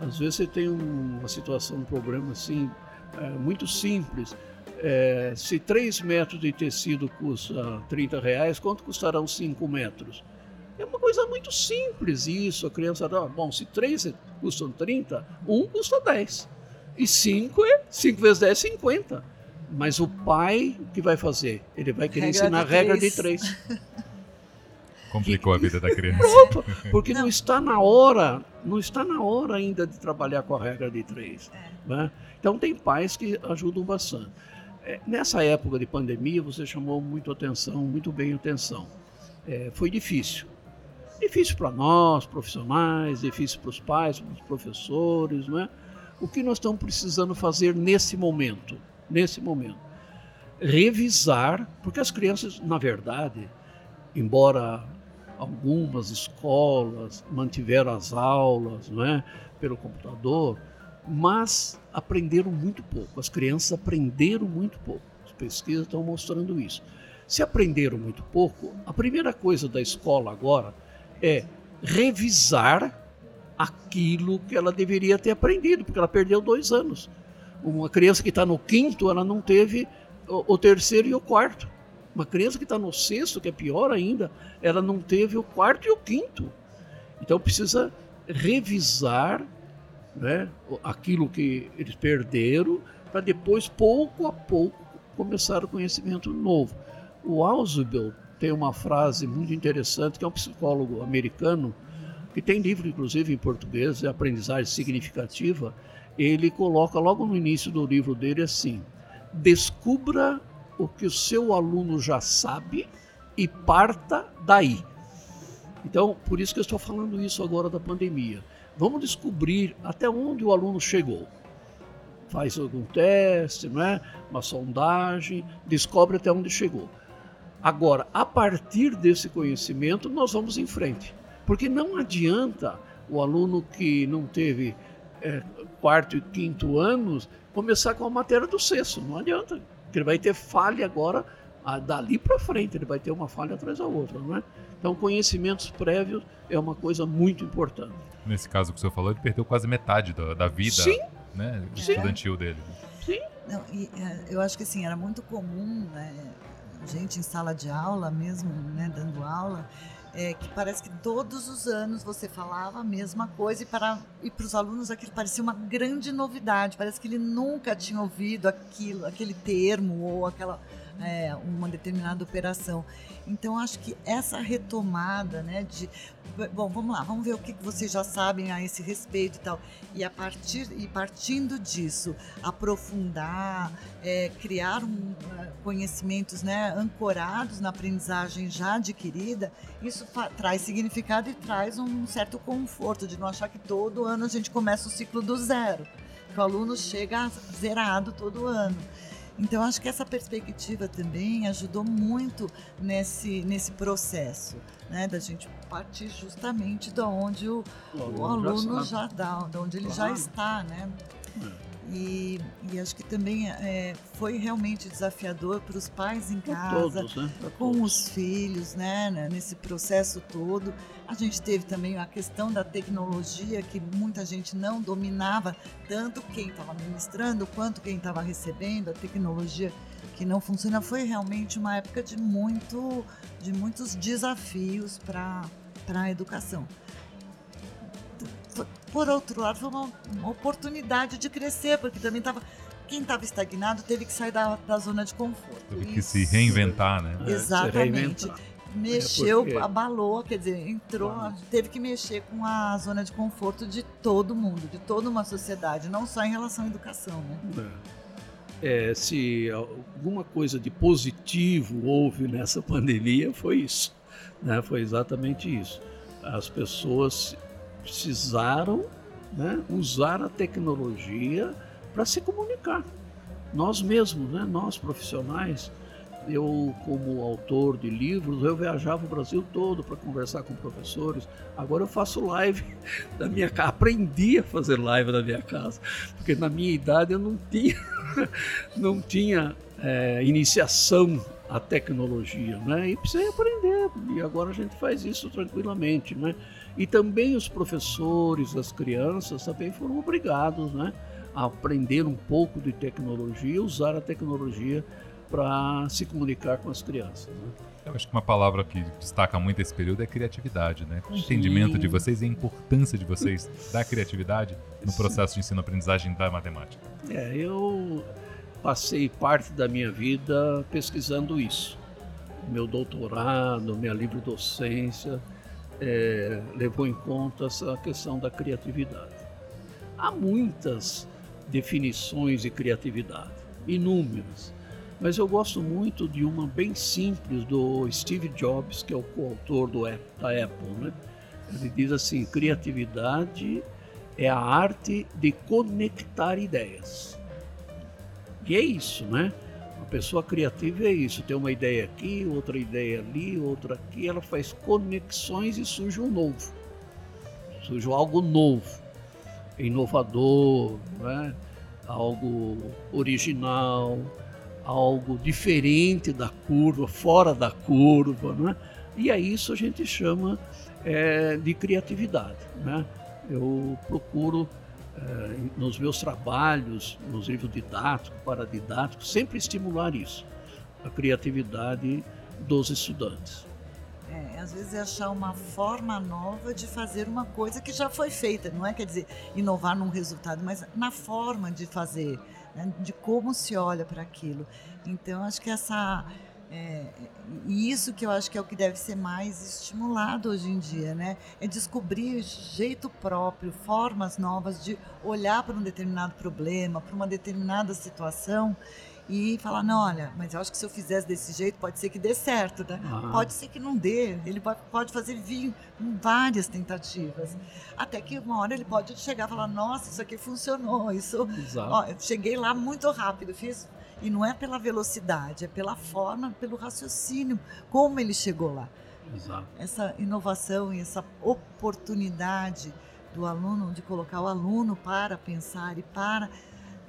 Às vezes você tem uma situação, um problema assim, é, muito simples. É, se 3 metros de tecido custa 30 reais, quanto custarão 5 metros? É uma coisa muito simples isso. A criança, ah, bom, se 3 custam 30, 1 custa 10. E 5 é 5 vezes 10 é 50. Mas o pai, o que vai fazer? Ele vai querer regra ensinar a regra de 3. Complicou a vida da criança. Pronto, porque não. não. está na hora, não está na hora ainda de trabalhar com a regra de 3. É. Né? Então tem pais que ajudam bastante. É, nessa época de pandemia, você chamou muito atenção, muito bem atenção. É, foi difícil. Difícil para nós, profissionais, difícil para os pais, para os professores, não é? O que nós estamos precisando fazer nesse momento? Nesse momento, revisar, porque as crianças, na verdade, embora algumas escolas mantiveram as aulas, não é, pelo computador, mas aprenderam muito pouco. As crianças aprenderam muito pouco. As pesquisas estão mostrando isso. Se aprenderam muito pouco, a primeira coisa da escola agora é revisar aquilo que ela deveria ter aprendido, porque ela perdeu dois anos. Uma criança que está no quinto, ela não teve o terceiro e o quarto. Uma criança que está no sexto, que é pior ainda, ela não teve o quarto e o quinto. Então precisa revisar né, aquilo que eles perderam, para depois, pouco a pouco, começar o conhecimento novo. O Ausubel tem uma frase muito interessante, que é um psicólogo americano, que tem livro, inclusive, em português, é Aprendizagem Significativa. Ele coloca logo no início do livro dele assim: descubra o que o seu aluno já sabe e parta daí. Então, por isso que eu estou falando isso agora da pandemia. Vamos descobrir até onde o aluno chegou. Faz algum teste, não é? uma sondagem, descobre até onde chegou. Agora, a partir desse conhecimento, nós vamos em frente. Porque não adianta o aluno que não teve é, quarto e quinto anos começar com a matéria do sexto. Não adianta. Porque ele vai ter falha agora, dali para frente, ele vai ter uma falha atrás da outra. Não é? Então, conhecimentos prévios é uma coisa muito importante. Nesse caso que o senhor falou, ele perdeu quase metade da, da vida Sim. Né, estudantil dele. Sim. Não, e, é, eu acho que assim, era muito comum, né, gente em sala de aula mesmo, né, dando aula, é, que parece que todos os anos você falava a mesma coisa e para e para os alunos aquilo parecia uma grande novidade. Parece que ele nunca tinha ouvido aquilo, aquele termo ou aquela é, uma determinada operação. Então, acho que essa retomada, né, de. Bom, vamos lá, vamos ver o que vocês já sabem a esse respeito e tal. E, a partir, e partindo disso, aprofundar, é, criar um, é, conhecimentos né, ancorados na aprendizagem já adquirida, isso traz significado e traz um certo conforto de não achar que todo ano a gente começa o ciclo do zero, que o aluno chega zerado todo ano. Então, acho que essa perspectiva também ajudou muito nesse, nesse processo, né, da gente partir justamente de onde o, o, o aluno já, já dá, de onde ele claro. já está, né? É. E, e, acho que também é, foi realmente desafiador para os pais em casa, todos, né? com os filhos, né? Nesse processo todo. A gente teve também a questão da tecnologia, que muita gente não dominava, tanto quem estava ministrando quanto quem estava recebendo, a tecnologia que não funciona. Foi realmente uma época de, muito, de muitos desafios para a educação por outro lado, foi uma, uma oportunidade de crescer, porque também estava quem estava estagnado teve que sair da, da zona de conforto. Teve que se reinventar, né? É, Exatamente. Mexeu, é porque... abalou, quer dizer, entrou, teve que mexer com a zona de conforto de todo mundo, de toda uma sociedade, não só em relação à educação, né? É. É, se alguma coisa de positivo houve nessa pandemia, foi isso. Né? Foi exatamente isso. As pessoas precisaram né, usar a tecnologia para se comunicar. Nós mesmos, né, nós profissionais, eu como autor de livros, eu viajava o Brasil todo para conversar com professores. Agora eu faço live da minha casa, aprendi a fazer live da minha casa, porque na minha idade eu não tinha, não tinha é, iniciação à tecnologia, né? E precisei aprender. E agora a gente faz isso tranquilamente, né? E também os professores, as crianças também foram obrigados né, a aprender um pouco de tecnologia, usar a tecnologia para se comunicar com as crianças. Né? Eu acho que uma palavra que destaca muito esse período é criatividade, né? O entendimento de vocês e a importância de vocês da criatividade no processo de ensino-aprendizagem da matemática. É, eu passei parte da minha vida pesquisando isso. Meu doutorado, minha livre docência, é, levou em conta essa questão da criatividade. Há muitas definições de criatividade, inúmeras, mas eu gosto muito de uma bem simples do Steve Jobs, que é o coautor do, da Apple. Né? Ele diz assim: criatividade é a arte de conectar ideias. E é isso, né? A pessoa criativa é isso, tem uma ideia aqui, outra ideia ali, outra aqui, ela faz conexões e surge um novo. Surge algo novo, inovador, né? algo original, algo diferente da curva, fora da curva, né? E é isso a gente chama é, de criatividade, né? Eu procuro nos meus trabalhos, nos livros didáticos, paradidáticos, sempre estimular isso, a criatividade dos estudantes. É, às vezes é achar uma forma nova de fazer uma coisa que já foi feita, não é quer dizer inovar num resultado, mas na forma de fazer, né, de como se olha para aquilo. Então acho que essa é, e isso que eu acho que é o que deve ser mais estimulado hoje em dia, né? É descobrir jeito próprio, formas novas de olhar para um determinado problema, para uma determinada situação e falar, não, olha, mas eu acho que se eu fizesse desse jeito pode ser que dê certo, né? Ah. Pode ser que não dê, ele pode fazer vir várias tentativas, até que uma hora ele pode chegar e falar, nossa, isso aqui funcionou, isso, ó, cheguei lá muito rápido, fiz e não é pela velocidade, é pela forma, pelo raciocínio, como ele chegou lá. Exato. Essa inovação e essa oportunidade do aluno, de colocar o aluno para pensar e para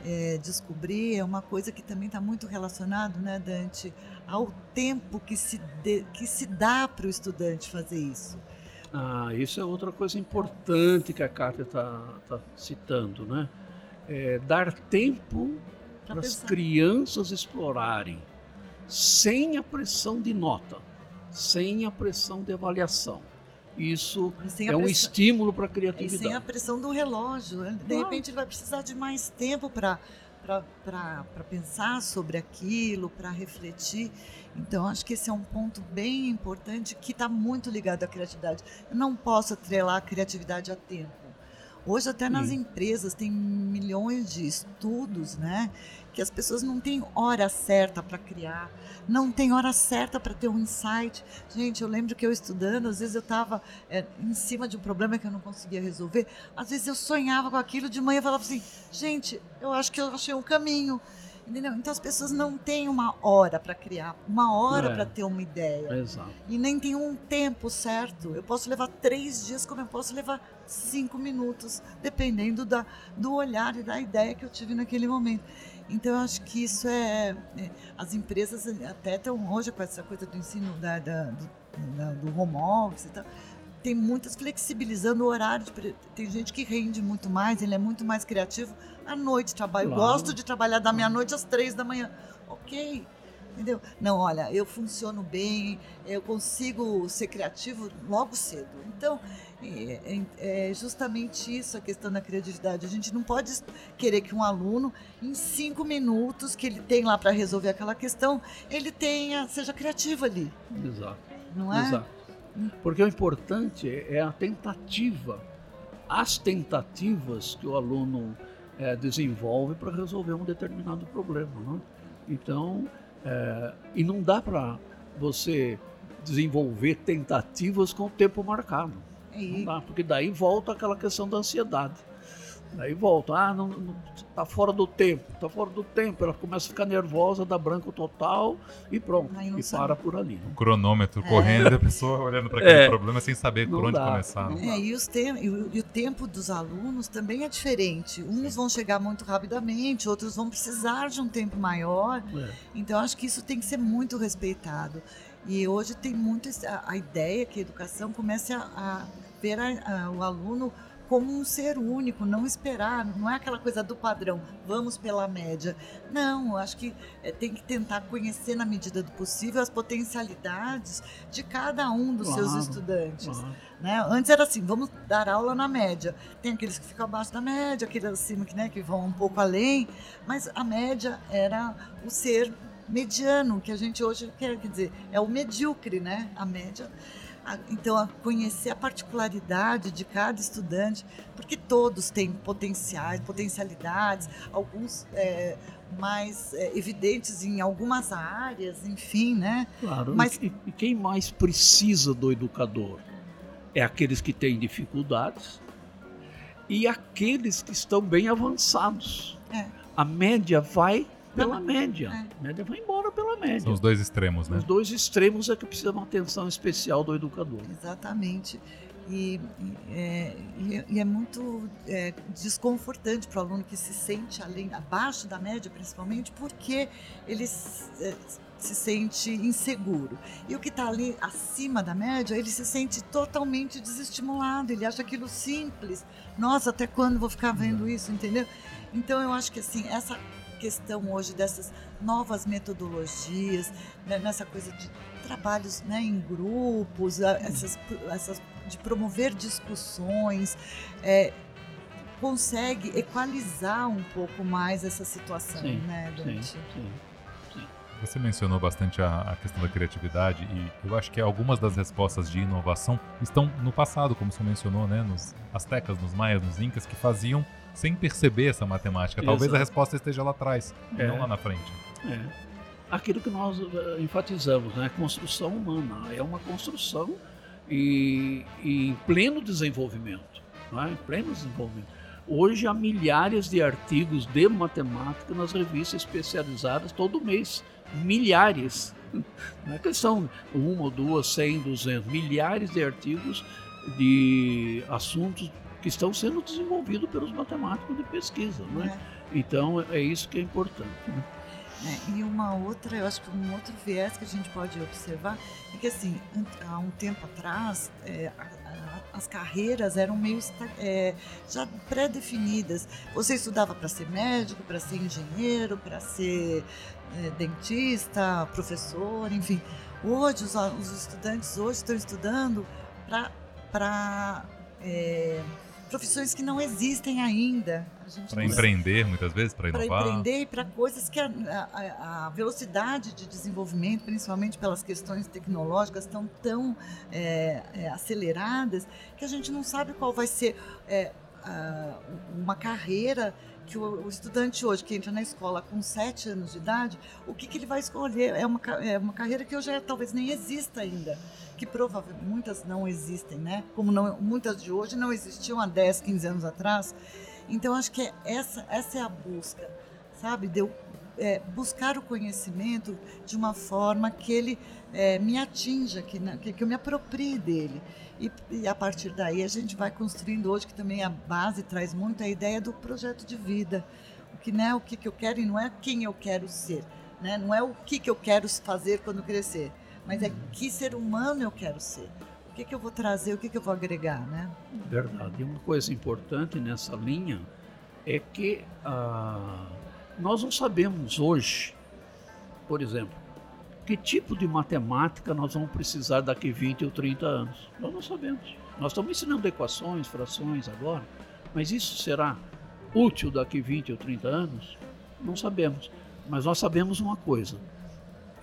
é, descobrir, é uma coisa que também está muito relacionado, né, Dante, ao tempo que se, de, que se dá para o estudante fazer isso. Ah, isso é outra coisa importante que a carta está tá citando, né? É, dar tempo para as crianças explorarem, sem a pressão de nota, sem a pressão de avaliação. Isso é um estímulo para a criatividade. E sem a pressão do relógio. De repente ele vai precisar de mais tempo para para pensar sobre aquilo, para refletir. Então, acho que esse é um ponto bem importante que está muito ligado à criatividade. Eu não posso atrelar a criatividade a tempo. Hoje, até nas empresas, tem milhões de estudos, né? Que as pessoas não têm hora certa para criar, não tem hora certa para ter um insight. Gente, eu lembro que eu estudando, às vezes eu estava é, em cima de um problema que eu não conseguia resolver. Às vezes eu sonhava com aquilo de manhã e falava assim: gente, eu acho que eu achei um caminho. Entendeu? Então as pessoas não têm uma hora para criar, uma hora É. para ter uma ideia. Exato. E nem tem um tempo certo. Eu posso levar três dias, como eu posso levar cinco minutos, dependendo da, do olhar e da ideia que eu tive naquele momento. Então, eu acho que isso é. é, as empresas até estão hoje com essa coisa do ensino da, da- do, da- do home office e tal. Tem muitas flexibilizando o horário. de Tem gente que rende muito mais, ele é muito mais criativo à noite. Trabalho. Claro. Gosto de trabalhar da meia-noite às três da manhã. Ok. Entendeu? Não, olha, eu funciono bem, eu consigo ser criativo logo cedo. Então, é, é- é justamente isso a questão da criatividade. A gente não pode querer que um aluno, em cinco minutos que ele tem lá para resolver aquela questão, ele tenha, seja criativo ali, Exato. não é? Exato. Porque o importante é a tentativa, as tentativas que o aluno eh, desenvolve para resolver um determinado problema. Né? Então, eh, e não dá para você desenvolver tentativas com o tempo marcado. Não E, dá, porque daí volta aquela questão da ansiedade. Daí volta, ah, não, não, tá fora do tempo, tá fora do tempo. Ela começa a ficar nervosa, dá branco total e pronto. Aí E sabe. para por ali. né? O cronômetro correndo e a pessoa olhando para aquele É. problema sem saber por Não onde dá. começar. Não é, e, os tem, e, o, e o tempo dos alunos também é diferente. Uns vão chegar muito rapidamente, outros vão precisar de um tempo maior. É. Então, acho que isso tem que ser muito respeitado. E hoje tem muito a, a ideia que a educação comece a, a ver a- a- o aluno como um ser único, não esperar, não é aquela coisa do padrão, vamos pela média. Não, acho que eh, tem que tentar conhecer na medida do possível as potencialidades de cada um dos seus Claro, estudantes. Claro. né? Antes era assim, vamos dar aula na média. Tem aqueles que ficam abaixo da média, aqueles acima que, né, que vão um pouco além, mas a média era o ser mediano, que a gente hoje quer, quer dizer, é o medíocre, né? A média. Então, a conhecer a particularidade de cada estudante, porque todos têm potenciais, potencialidades, alguns é, mais é, evidentes em algumas áreas, enfim, né? Claro. Mas- E, e quem mais precisa do educador? É aqueles que têm dificuldades e aqueles que estão bem avançados. É. A média vai pela média. é. A média vai embora pela média. São os dois extremos, né? Os dois extremos é que precisa de uma atenção especial do educador. Exatamente. E, e, é, e- é muito é, desconfortante para o aluno que se sente além, abaixo da média, principalmente, porque ele s- é, se sente inseguro. E o que está ali acima da média, ele se sente totalmente desestimulado, ele acha aquilo simples. Nossa, até quando vou ficar vendo isso, entendeu? Então eu acho que assim, essa questão hoje dessas novas metodologias, né, nessa coisa de trabalhos né, em grupos, essas, essas de promover discussões, é, consegue equalizar um pouco mais essa situação, Sim, né, Sim, Dante? sim. Você mencionou bastante a, a questão da criatividade e eu acho que algumas das respostas de inovação estão no passado, como você mencionou, né? Nos astecas, nos maias, nos incas, que faziam sem perceber essa matemática. Talvez a Exato. resposta esteja lá atrás, e É. não lá na frente. É. Aquilo que nós eh, enfatizamos, né? Construção humana. É uma construção e, e em pleno desenvolvimento. Né? Em pleno desenvolvimento. Hoje há milhares de artigos de matemática nas revistas especializadas todo mês. Milhares. Não é questão uma ou duas, cem, duzentos. Milhares de artigos de assuntos que estão sendo desenvolvidos pelos matemáticos de pesquisa. Né? Né? Então é isso que é importante. né? É, e uma outra, eu acho que um outro viés que a gente pode observar é que, assim, há um tempo atrás, é, as carreiras eram meio é, já pré-definidas. Você estudava para ser médico, para ser engenheiro, para ser é, dentista, professor, enfim. Hoje, os, os estudantes hoje estão estudando para profissões que não existem ainda. Para empreender, muitas vezes, para inovar. Para empreender e para coisas que a, a, a, velocidade de desenvolvimento, principalmente pelas questões tecnológicas, estão tão é, é, aceleradas que a gente não sabe qual vai ser é, uma carreira que o, o, estudante hoje que entra na escola com sete anos de idade, o que, que ele vai escolher? É uma, é uma carreira que hoje é, talvez nem exista ainda, que provavelmente muitas não existem, né? Como não, muitas de hoje não existiam há 10, 15 anos atrás. Então, acho que é essa, essa é a busca, sabe? De eu é, buscar o conhecimento de uma forma que ele é, me atinja, que, que, que eu me aproprie dele. E, e, a partir daí a gente vai construindo hoje, que também a base traz muito a ideia do projeto de vida. O que, né, o que, que eu quero e não é quem eu quero ser. Né? Não é o que, que eu quero fazer quando crescer, mas é que ser humano eu quero ser. O que, que eu vou trazer, o que, que eu vou agregar. Né? Verdade. E uma coisa importante nessa linha é que ah, nós não sabemos hoje, por exemplo, que tipo de matemática nós vamos precisar daqui 20 ou 30 anos? Nós não sabemos. Nós estamos ensinando equações, frações agora, mas isso será útil daqui 20 ou 30 anos? Não sabemos. Mas nós sabemos uma coisa: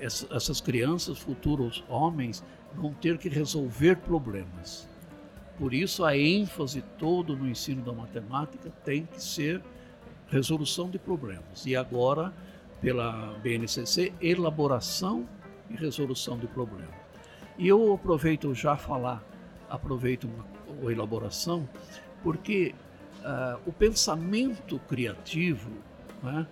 essas crianças, futuros homens, vão ter que resolver problemas. Por isso, a ênfase todo no ensino da matemática tem que ser resolução de problemas. E agora pela BNCC, elaboração e resolução de problemas. E eu aproveito já falar, aproveito a elaboração, porque uh, o pensamento criativo, né,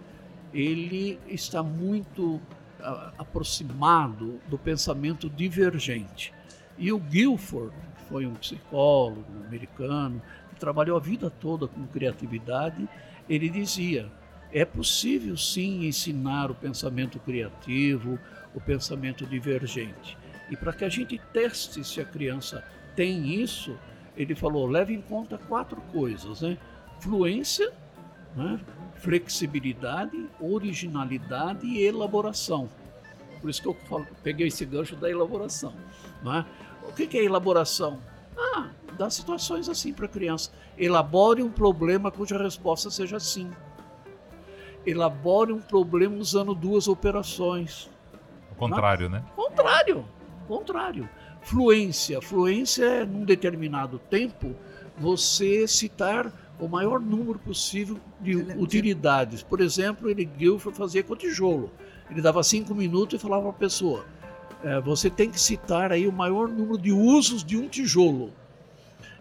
ele está muito uh, aproximado do pensamento divergente. E o Guilford, que foi um psicólogo americano, que trabalhou a vida toda com criatividade, ele dizia é possível sim ensinar o pensamento criativo, o pensamento divergente. E para que a gente teste se a criança tem isso, ele falou: leve em conta quatro coisas, né? Fluência, né? flexibilidade, originalidade e elaboração. Por isso que eu falo, peguei esse gancho da elaboração. Né? O que é elaboração? Ah, dá situações assim para a criança. Elabore um problema cuja resposta seja sim elabore um problema usando duas operações. O contrário, né? Contrário, contrário. Fluência. Fluência é, num determinado tempo, você citar o maior número possível de utilidades. Por exemplo, ele Guilford fazia com tijolo. Ele dava cinco minutos e falava para a pessoa: é, você tem que citar aí o maior número de usos de um tijolo.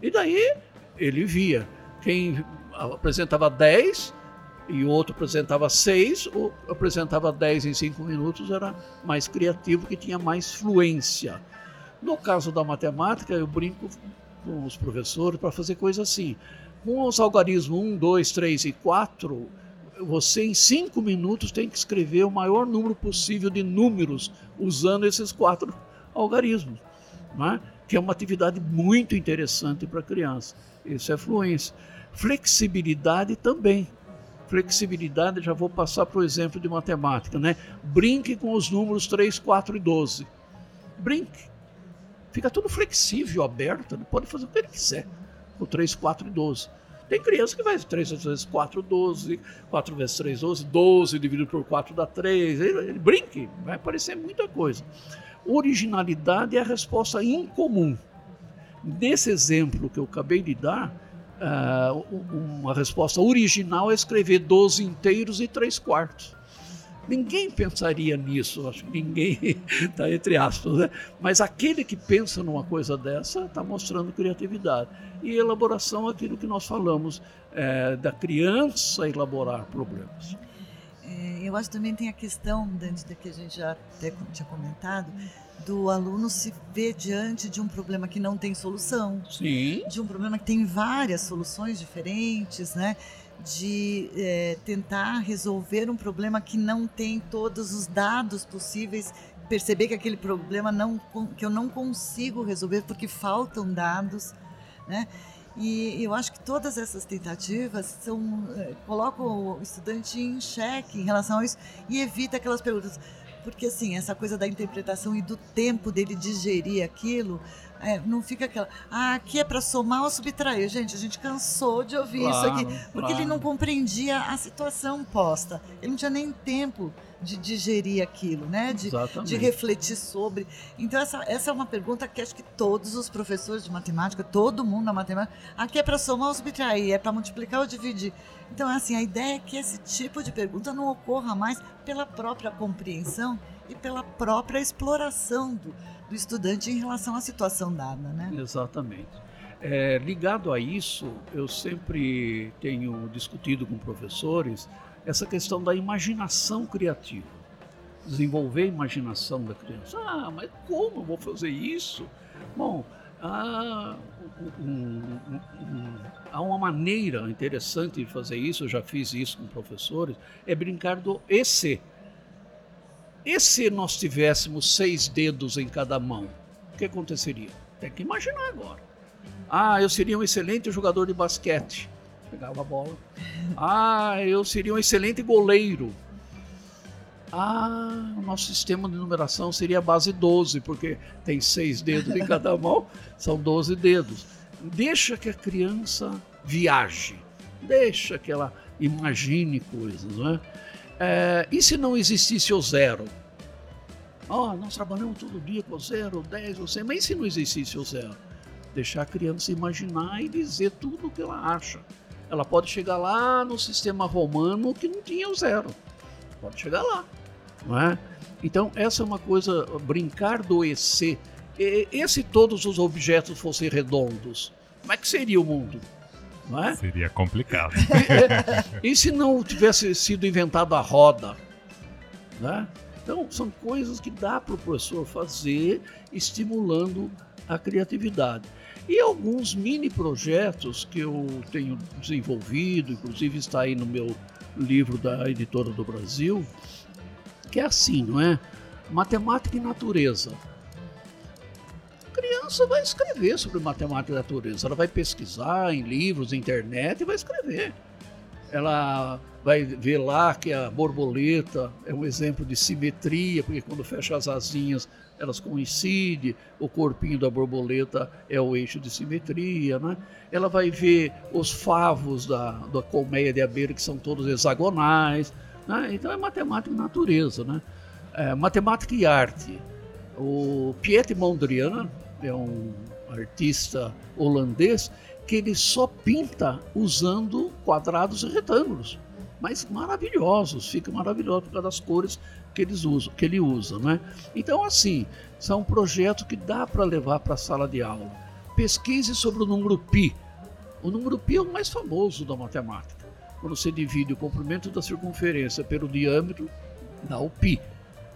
E daí ele via quem apresentava 10, e o outro apresentava seis, ou apresentava dez em cinco minutos, era mais criativo, que tinha mais fluência. No caso da matemática, eu brinco com os professores para fazer coisa assim. Com os algarismos 1, 2, 3 e 4, você em cinco minutos tem que escrever o maior número possível de números usando esses quatro algarismos, né? que é uma atividade muito interessante para a criança. Isso é fluência. Flexibilidade também flexibilidade, já vou passar para o exemplo de matemática, né? Brinque com os números 3, 4 e 12. Brinque. Fica tudo flexível, aberto, né? pode fazer o que ele quiser com 3, 4 e 12. Tem criança que vai 3 vezes 4, 12, 4 vezes 3, 12, 12 dividido por 4 dá 3. Ele, ele brinque, vai aparecer muita coisa. Originalidade é a resposta incomum. Nesse exemplo que eu acabei de dar, uh, uma resposta original é escrever 12 inteiros e 3 quartos. Ninguém pensaria nisso, acho que ninguém está entre aspas, né? mas aquele que pensa numa coisa dessa está mostrando criatividade. E elaboração é aquilo que nós falamos, é, da criança elaborar problemas. É, eu acho também tem a questão, Dante, da que a gente já até tinha comentado, do aluno se ver diante de um problema que não tem solução. Sim. De um problema que tem várias soluções diferentes, né? De é, tentar resolver um problema que não tem todos os dados possíveis, perceber que aquele problema não, que eu não consigo resolver porque faltam dados, né? E eu acho que todas essas tentativas são, é, colocam o estudante em xeque em relação a isso e evita aquelas perguntas porque assim, essa coisa da interpretação e do tempo dele digerir aquilo, É, não fica aquela, ah, aqui é para somar ou subtrair. Gente, a gente cansou de ouvir Claro, isso aqui, porque claro. ele não compreendia a situação posta. Ele não tinha nem tempo de digerir aquilo, né? De, Exatamente. de refletir sobre. Então, essa, essa é uma pergunta que acho que todos os professores de matemática, todo mundo na matemática, aqui é para somar ou subtrair, é para multiplicar ou dividir. Então, assim, a ideia é que esse tipo de pergunta não ocorra mais pela própria compreensão e pela própria exploração do, do estudante em relação à situação dada, né? Exatamente. É, ligado a isso, eu sempre tenho discutido com professores essa questão da imaginação criativa. Desenvolver a imaginação da criança. Ah, mas como eu vou fazer isso? Bom, há, um- um- um- há uma maneira interessante de fazer isso, eu já fiz isso com professores, é brincar do e se. E se nós tivéssemos seis dedos em cada mão? O que aconteceria? Tem que imaginar agora. Ah, eu seria um excelente jogador de basquete. Pegava a bola. Ah, eu seria um excelente goleiro. Ah, o nosso sistema de numeração seria a base 12, porque tem seis dedos em cada mão, são 12 dedos. Deixa que a criança viaje, deixa que ela imagine coisas, não é? E se não existisse o zero? Ah, nós trabalhamos todo dia com o zero, 10, o 100, mas e se não existisse o zero? Deixar a criança imaginar e dizer tudo o que ela acha. Ela pode chegar lá no sistema romano que não tinha o zero. Pode chegar lá, não é? Então, essa é uma coisa, brincar do EC. E, e se todos os objetos fossem redondos, como é que seria o mundo? É? Seria complicado. E se não tivesse sido inventada a roda? Né? Então, são coisas que dá para o professor fazer, estimulando a criatividade. E alguns mini projetos que eu tenho desenvolvido, inclusive está aí no meu livro da Editora do Brasil, que é assim, não é? Matemática e natureza. A criança vai escrever sobre matemática e natureza, ela vai pesquisar em livros, internet e vai escrever ela vai ver lá que a borboleta é um exemplo de simetria, porque quando fecha as asinhas elas coincidem, o corpinho da borboleta é o eixo de simetria, né? Ela vai ver os favos da, da colmeia de abelha, que são todos hexagonais, né? Então é matemática e natureza, né? É, matemática e arte. O Piet Mondrian é um artista holandês que ele só pinta usando quadrados e retângulos, mas maravilhosos, ficam maravilhosos por causa das cores que eles usam, que ele usa, né? Então assim, são é um projeto que dá para levar para a sala de aula. Pesquise sobre o número pi. O número pi é o mais famoso da matemática. Quando você divide o comprimento da circunferência pelo diâmetro, dá o pi.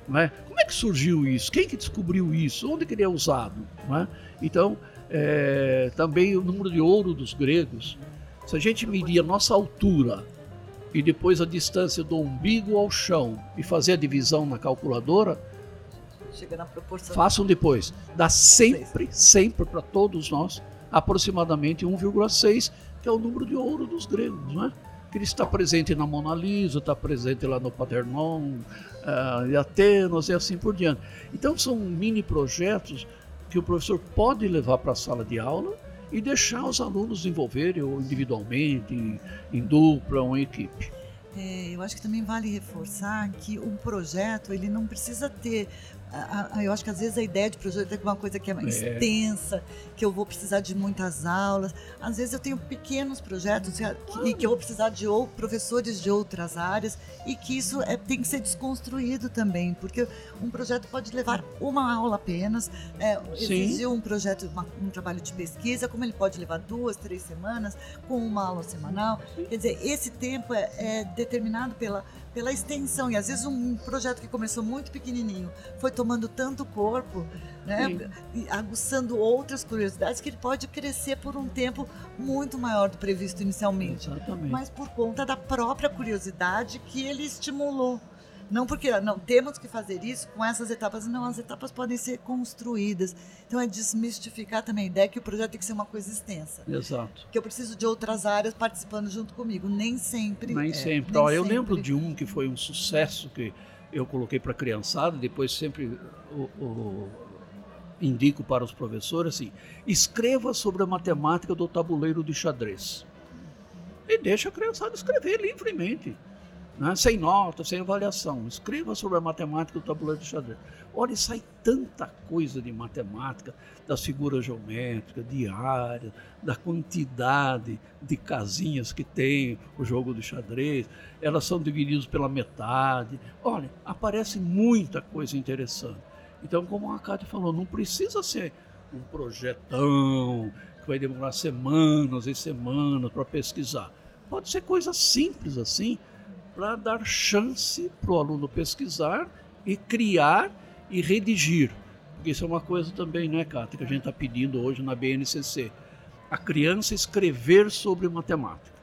Né? Como é que surgiu isso? Quem que descobriu isso? Onde que ele é usado? Né? Então, é, também o número de ouro dos gregos. Se a gente medir a nossa altura e depois a distância do umbigo ao chão e fazer a divisão na calculadora, Chega na proporção. façam depois. Dá sempre, sempre para todos nós, aproximadamente 1,6, que é o número de ouro dos gregos, não é? Que ele está presente na Mona Lisa, está presente lá no Paternon, uh, em Atenas e assim por diante. Então são mini projetos que o professor pode levar para a sala de aula e deixar os alunos desenvolverem ou individualmente, em dupla ou em equipe. É, eu acho que também vale reforçar que um projeto ele não precisa ter. A- a- eu acho que às vezes a ideia de projeto é uma coisa que é, extensa, que eu vou precisar de muitas aulas. Às vezes eu tenho pequenos projetos que, e que eu vou precisar de ou, professores de outras áreas e que isso é, tem que ser desconstruído também, porque um projeto pode levar uma aula apenas, é, exigir um projeto, uma- um trabalho de pesquisa, como ele pode levar duas, três semanas, com uma aula semanal. Quer dizer, esse tempo é, é determinado pela, pela extensão. E às vezes um projeto que começou muito pequenininho foi tomando tanto corpo, né, e aguçando outras curiosidades, que ele pode crescer por um tempo muito maior do previsto inicialmente. Exatamente. Mas por conta da própria curiosidade que ele estimulou. Não porque não temos que fazer isso com essas etapas, não, as etapas podem ser construídas. Então é desmistificar também a ideia que o projeto tem que ser uma coisa extensa Exato. que eu preciso de outras áreas participando junto comigo. Nem sempre. Nem é, sempre. nem Ó, eu sempre. lembro de um que foi um sucesso que eu coloquei para a criançada, depois sempre o- o- indico para os professores assim: escreva sobre a matemática do tabuleiro de xadrez. E deixa a criançada escrever livremente né? sem nota, sem avaliação. Escreva sobre a matemática do tabuleiro de xadrez. Olha, sai tanta coisa de matemática, das figuras geométricas, de área, da quantidade de casinhas que tem o jogo de xadrez. Elas são divididas pela metade. Olha, aparece muita coisa interessante. Então, como a Cátia falou, não precisa ser um projetão que vai demorar semanas e semanas para pesquisar. Pode ser coisa simples assim, para dar chance para o aluno pesquisar e criar e redigir. Porque isso é uma coisa também, né, Cátia, que a gente está pedindo hoje na BNCC. A criança escrever sobre matemática.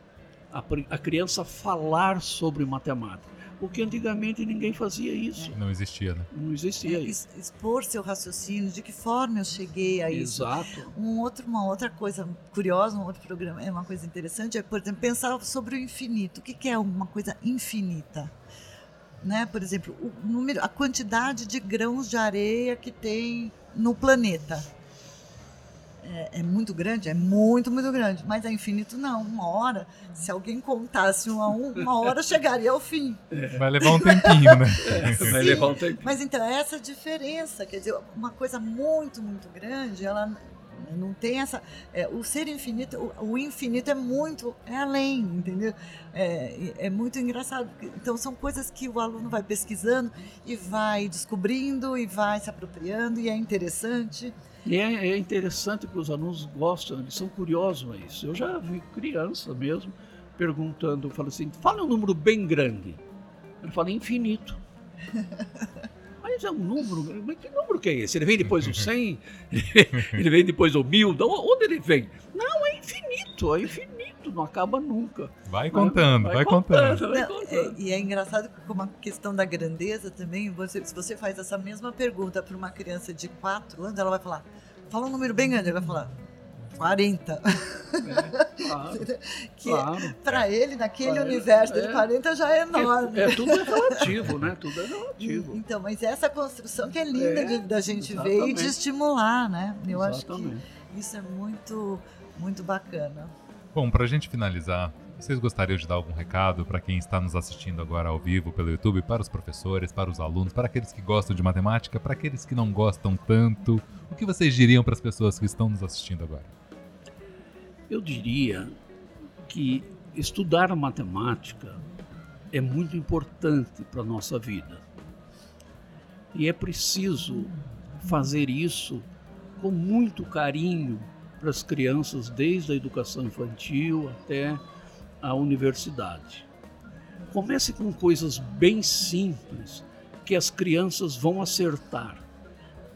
A, a criança falar sobre matemática porque antigamente ninguém fazia isso. Não existia, né? Não existia é, isso. Expor seu raciocínio, de que forma eu cheguei a isso. Exato. Um outro, uma outra coisa curiosa, um outro programa, é uma coisa interessante, é, por exemplo, pensar sobre o infinito. O que é uma coisa infinita? Né? Por exemplo, o número, a quantidade de grãos de areia que tem no planeta é, é, muito grande, é muito, muito grande. Mas é infinito, não. Uma hora, se alguém contasse um a um, uma hora chegaria ao fim. É. Vai levar um tempinho, né? É, vai levar um tempinho. Mas então, é essa diferença, quer dizer, uma coisa muito, muito grande, ela não tem essa. É, o ser infinito, o, o, infinito é muito, é além, entendeu? É, é muito engraçado. Então, são coisas que o aluno vai pesquisando e vai descobrindo e vai se apropriando, e é interessante. E é, é interessante que os alunos gostam, eles são curiosos a isso. Eu já vi criança mesmo perguntando, fala assim, fala um número bem grande. Ele fala infinito. Mas é um número, mas que número que é esse? Ele vem depois do 100? ele vem depois do 1000? De onde ele vem? Não, é infinito, é infinito, não acaba nunca. Vai contando, vai, vai contando. contando. Vai contando. É, e é engraçado que com uma questão da grandeza também, você, se você faz essa mesma pergunta para uma criança de 4 anos, ela vai falar, fala um número bem grande, ele vai falar, 40. É, claro, que claro. para ele, naquele 40, universo é, de 40 já é enorme. É, é, tudo é relativo, né? Tudo é relativo. Então, mas essa construção que é linda é, da gente exatamente. ver e de estimular, né? Eu exatamente. acho que isso é muito, muito bacana. Bom, para a gente finalizar, vocês gostariam de dar algum recado para quem está nos assistindo agora ao vivo pelo YouTube, para os professores, para os alunos, para aqueles que gostam de matemática, para aqueles que não gostam tanto? O que vocês diriam para as pessoas que estão nos assistindo agora? Eu diria que estudar matemática é muito importante para a nossa vida. E é preciso fazer isso com muito carinho para as crianças, desde a educação infantil até a universidade. Comece com coisas bem simples que as crianças vão acertar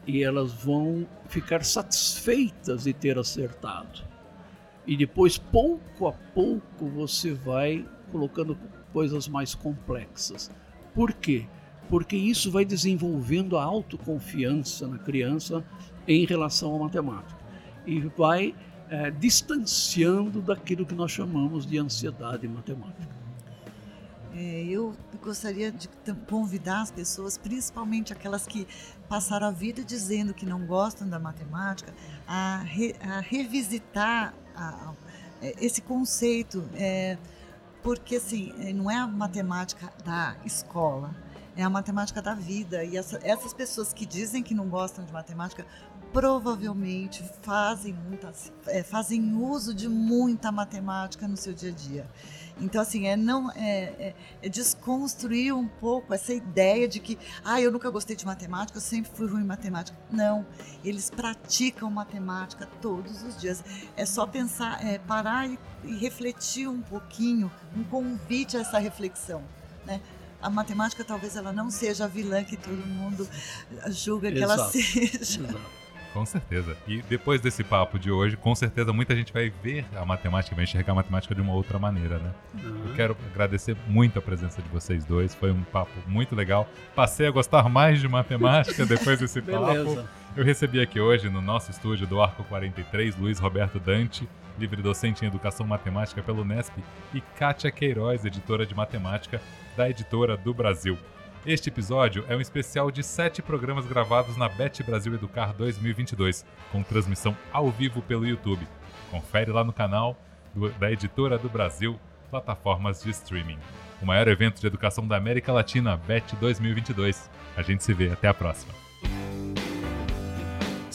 e elas vão ficar satisfeitas de ter acertado. E depois, pouco a pouco, você vai colocando coisas mais complexas. Por quê? Porque isso vai desenvolvendo a autoconfiança na criança em relação à matemática e vai é, distanciando daquilo que nós chamamos de ansiedade matemática. É, eu gostaria de convidar as pessoas, principalmente aquelas que passaram a vida dizendo que não gostam da matemática, a, re, a revisitar a, a, é, esse conceito, é, porque assim, é, não é a matemática da escola, é a matemática da vida. E essa, essas pessoas que dizem que não gostam de matemática provavelmente fazem, muita, é, fazem uso de muita matemática no seu dia a dia. Então, assim, é, não, é, é, é, desconstruir um pouco essa ideia de que, ah, eu nunca gostei de matemática, eu sempre fui ruim em matemática. Não, eles praticam matemática todos os dias. É só pensar, é, parar e, e refletir um pouquinho, um convite a essa reflexão. Né? a matemática talvez ela não seja a vilã que todo mundo julga que Exato. ela seja. Exato. Com certeza. E depois desse papo de hoje, com certeza muita gente vai ver a matemática, vai enxergar a matemática de uma outra maneira, né? Uhum. Eu quero agradecer muito a presença de vocês dois. Foi um papo muito legal. Passei a gostar mais de matemática depois desse papo. Eu recebi aqui hoje no nosso estúdio do Arco 43, Luiz Roberto Dante, livre docente em Educação Matemática pelo Nesp, e Kátia Queiroz, editora de matemática da Editora do Brasil. Este episódio é um especial de sete programas gravados na Bet Brasil Educar 2022, com transmissão ao vivo pelo YouTube. Confere lá no canal do, da Editora do Brasil, plataformas de streaming. O maior evento de educação da América Latina, Bet 2022. A gente se vê, até a próxima.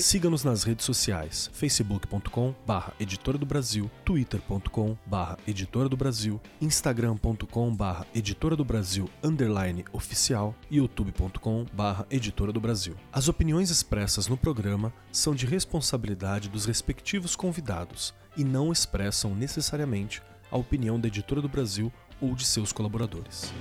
Siga-nos nas redes sociais, facebook.com barra editora do Brasil, twitter.com barra editora do Brasil, instagram.com barra editora do Brasil underline oficial e youtube.com barra editora do Brasil. As opiniões expressas no programa são de responsabilidade dos respectivos convidados e não expressam necessariamente a opinião da editora do Brasil ou de seus colaboradores.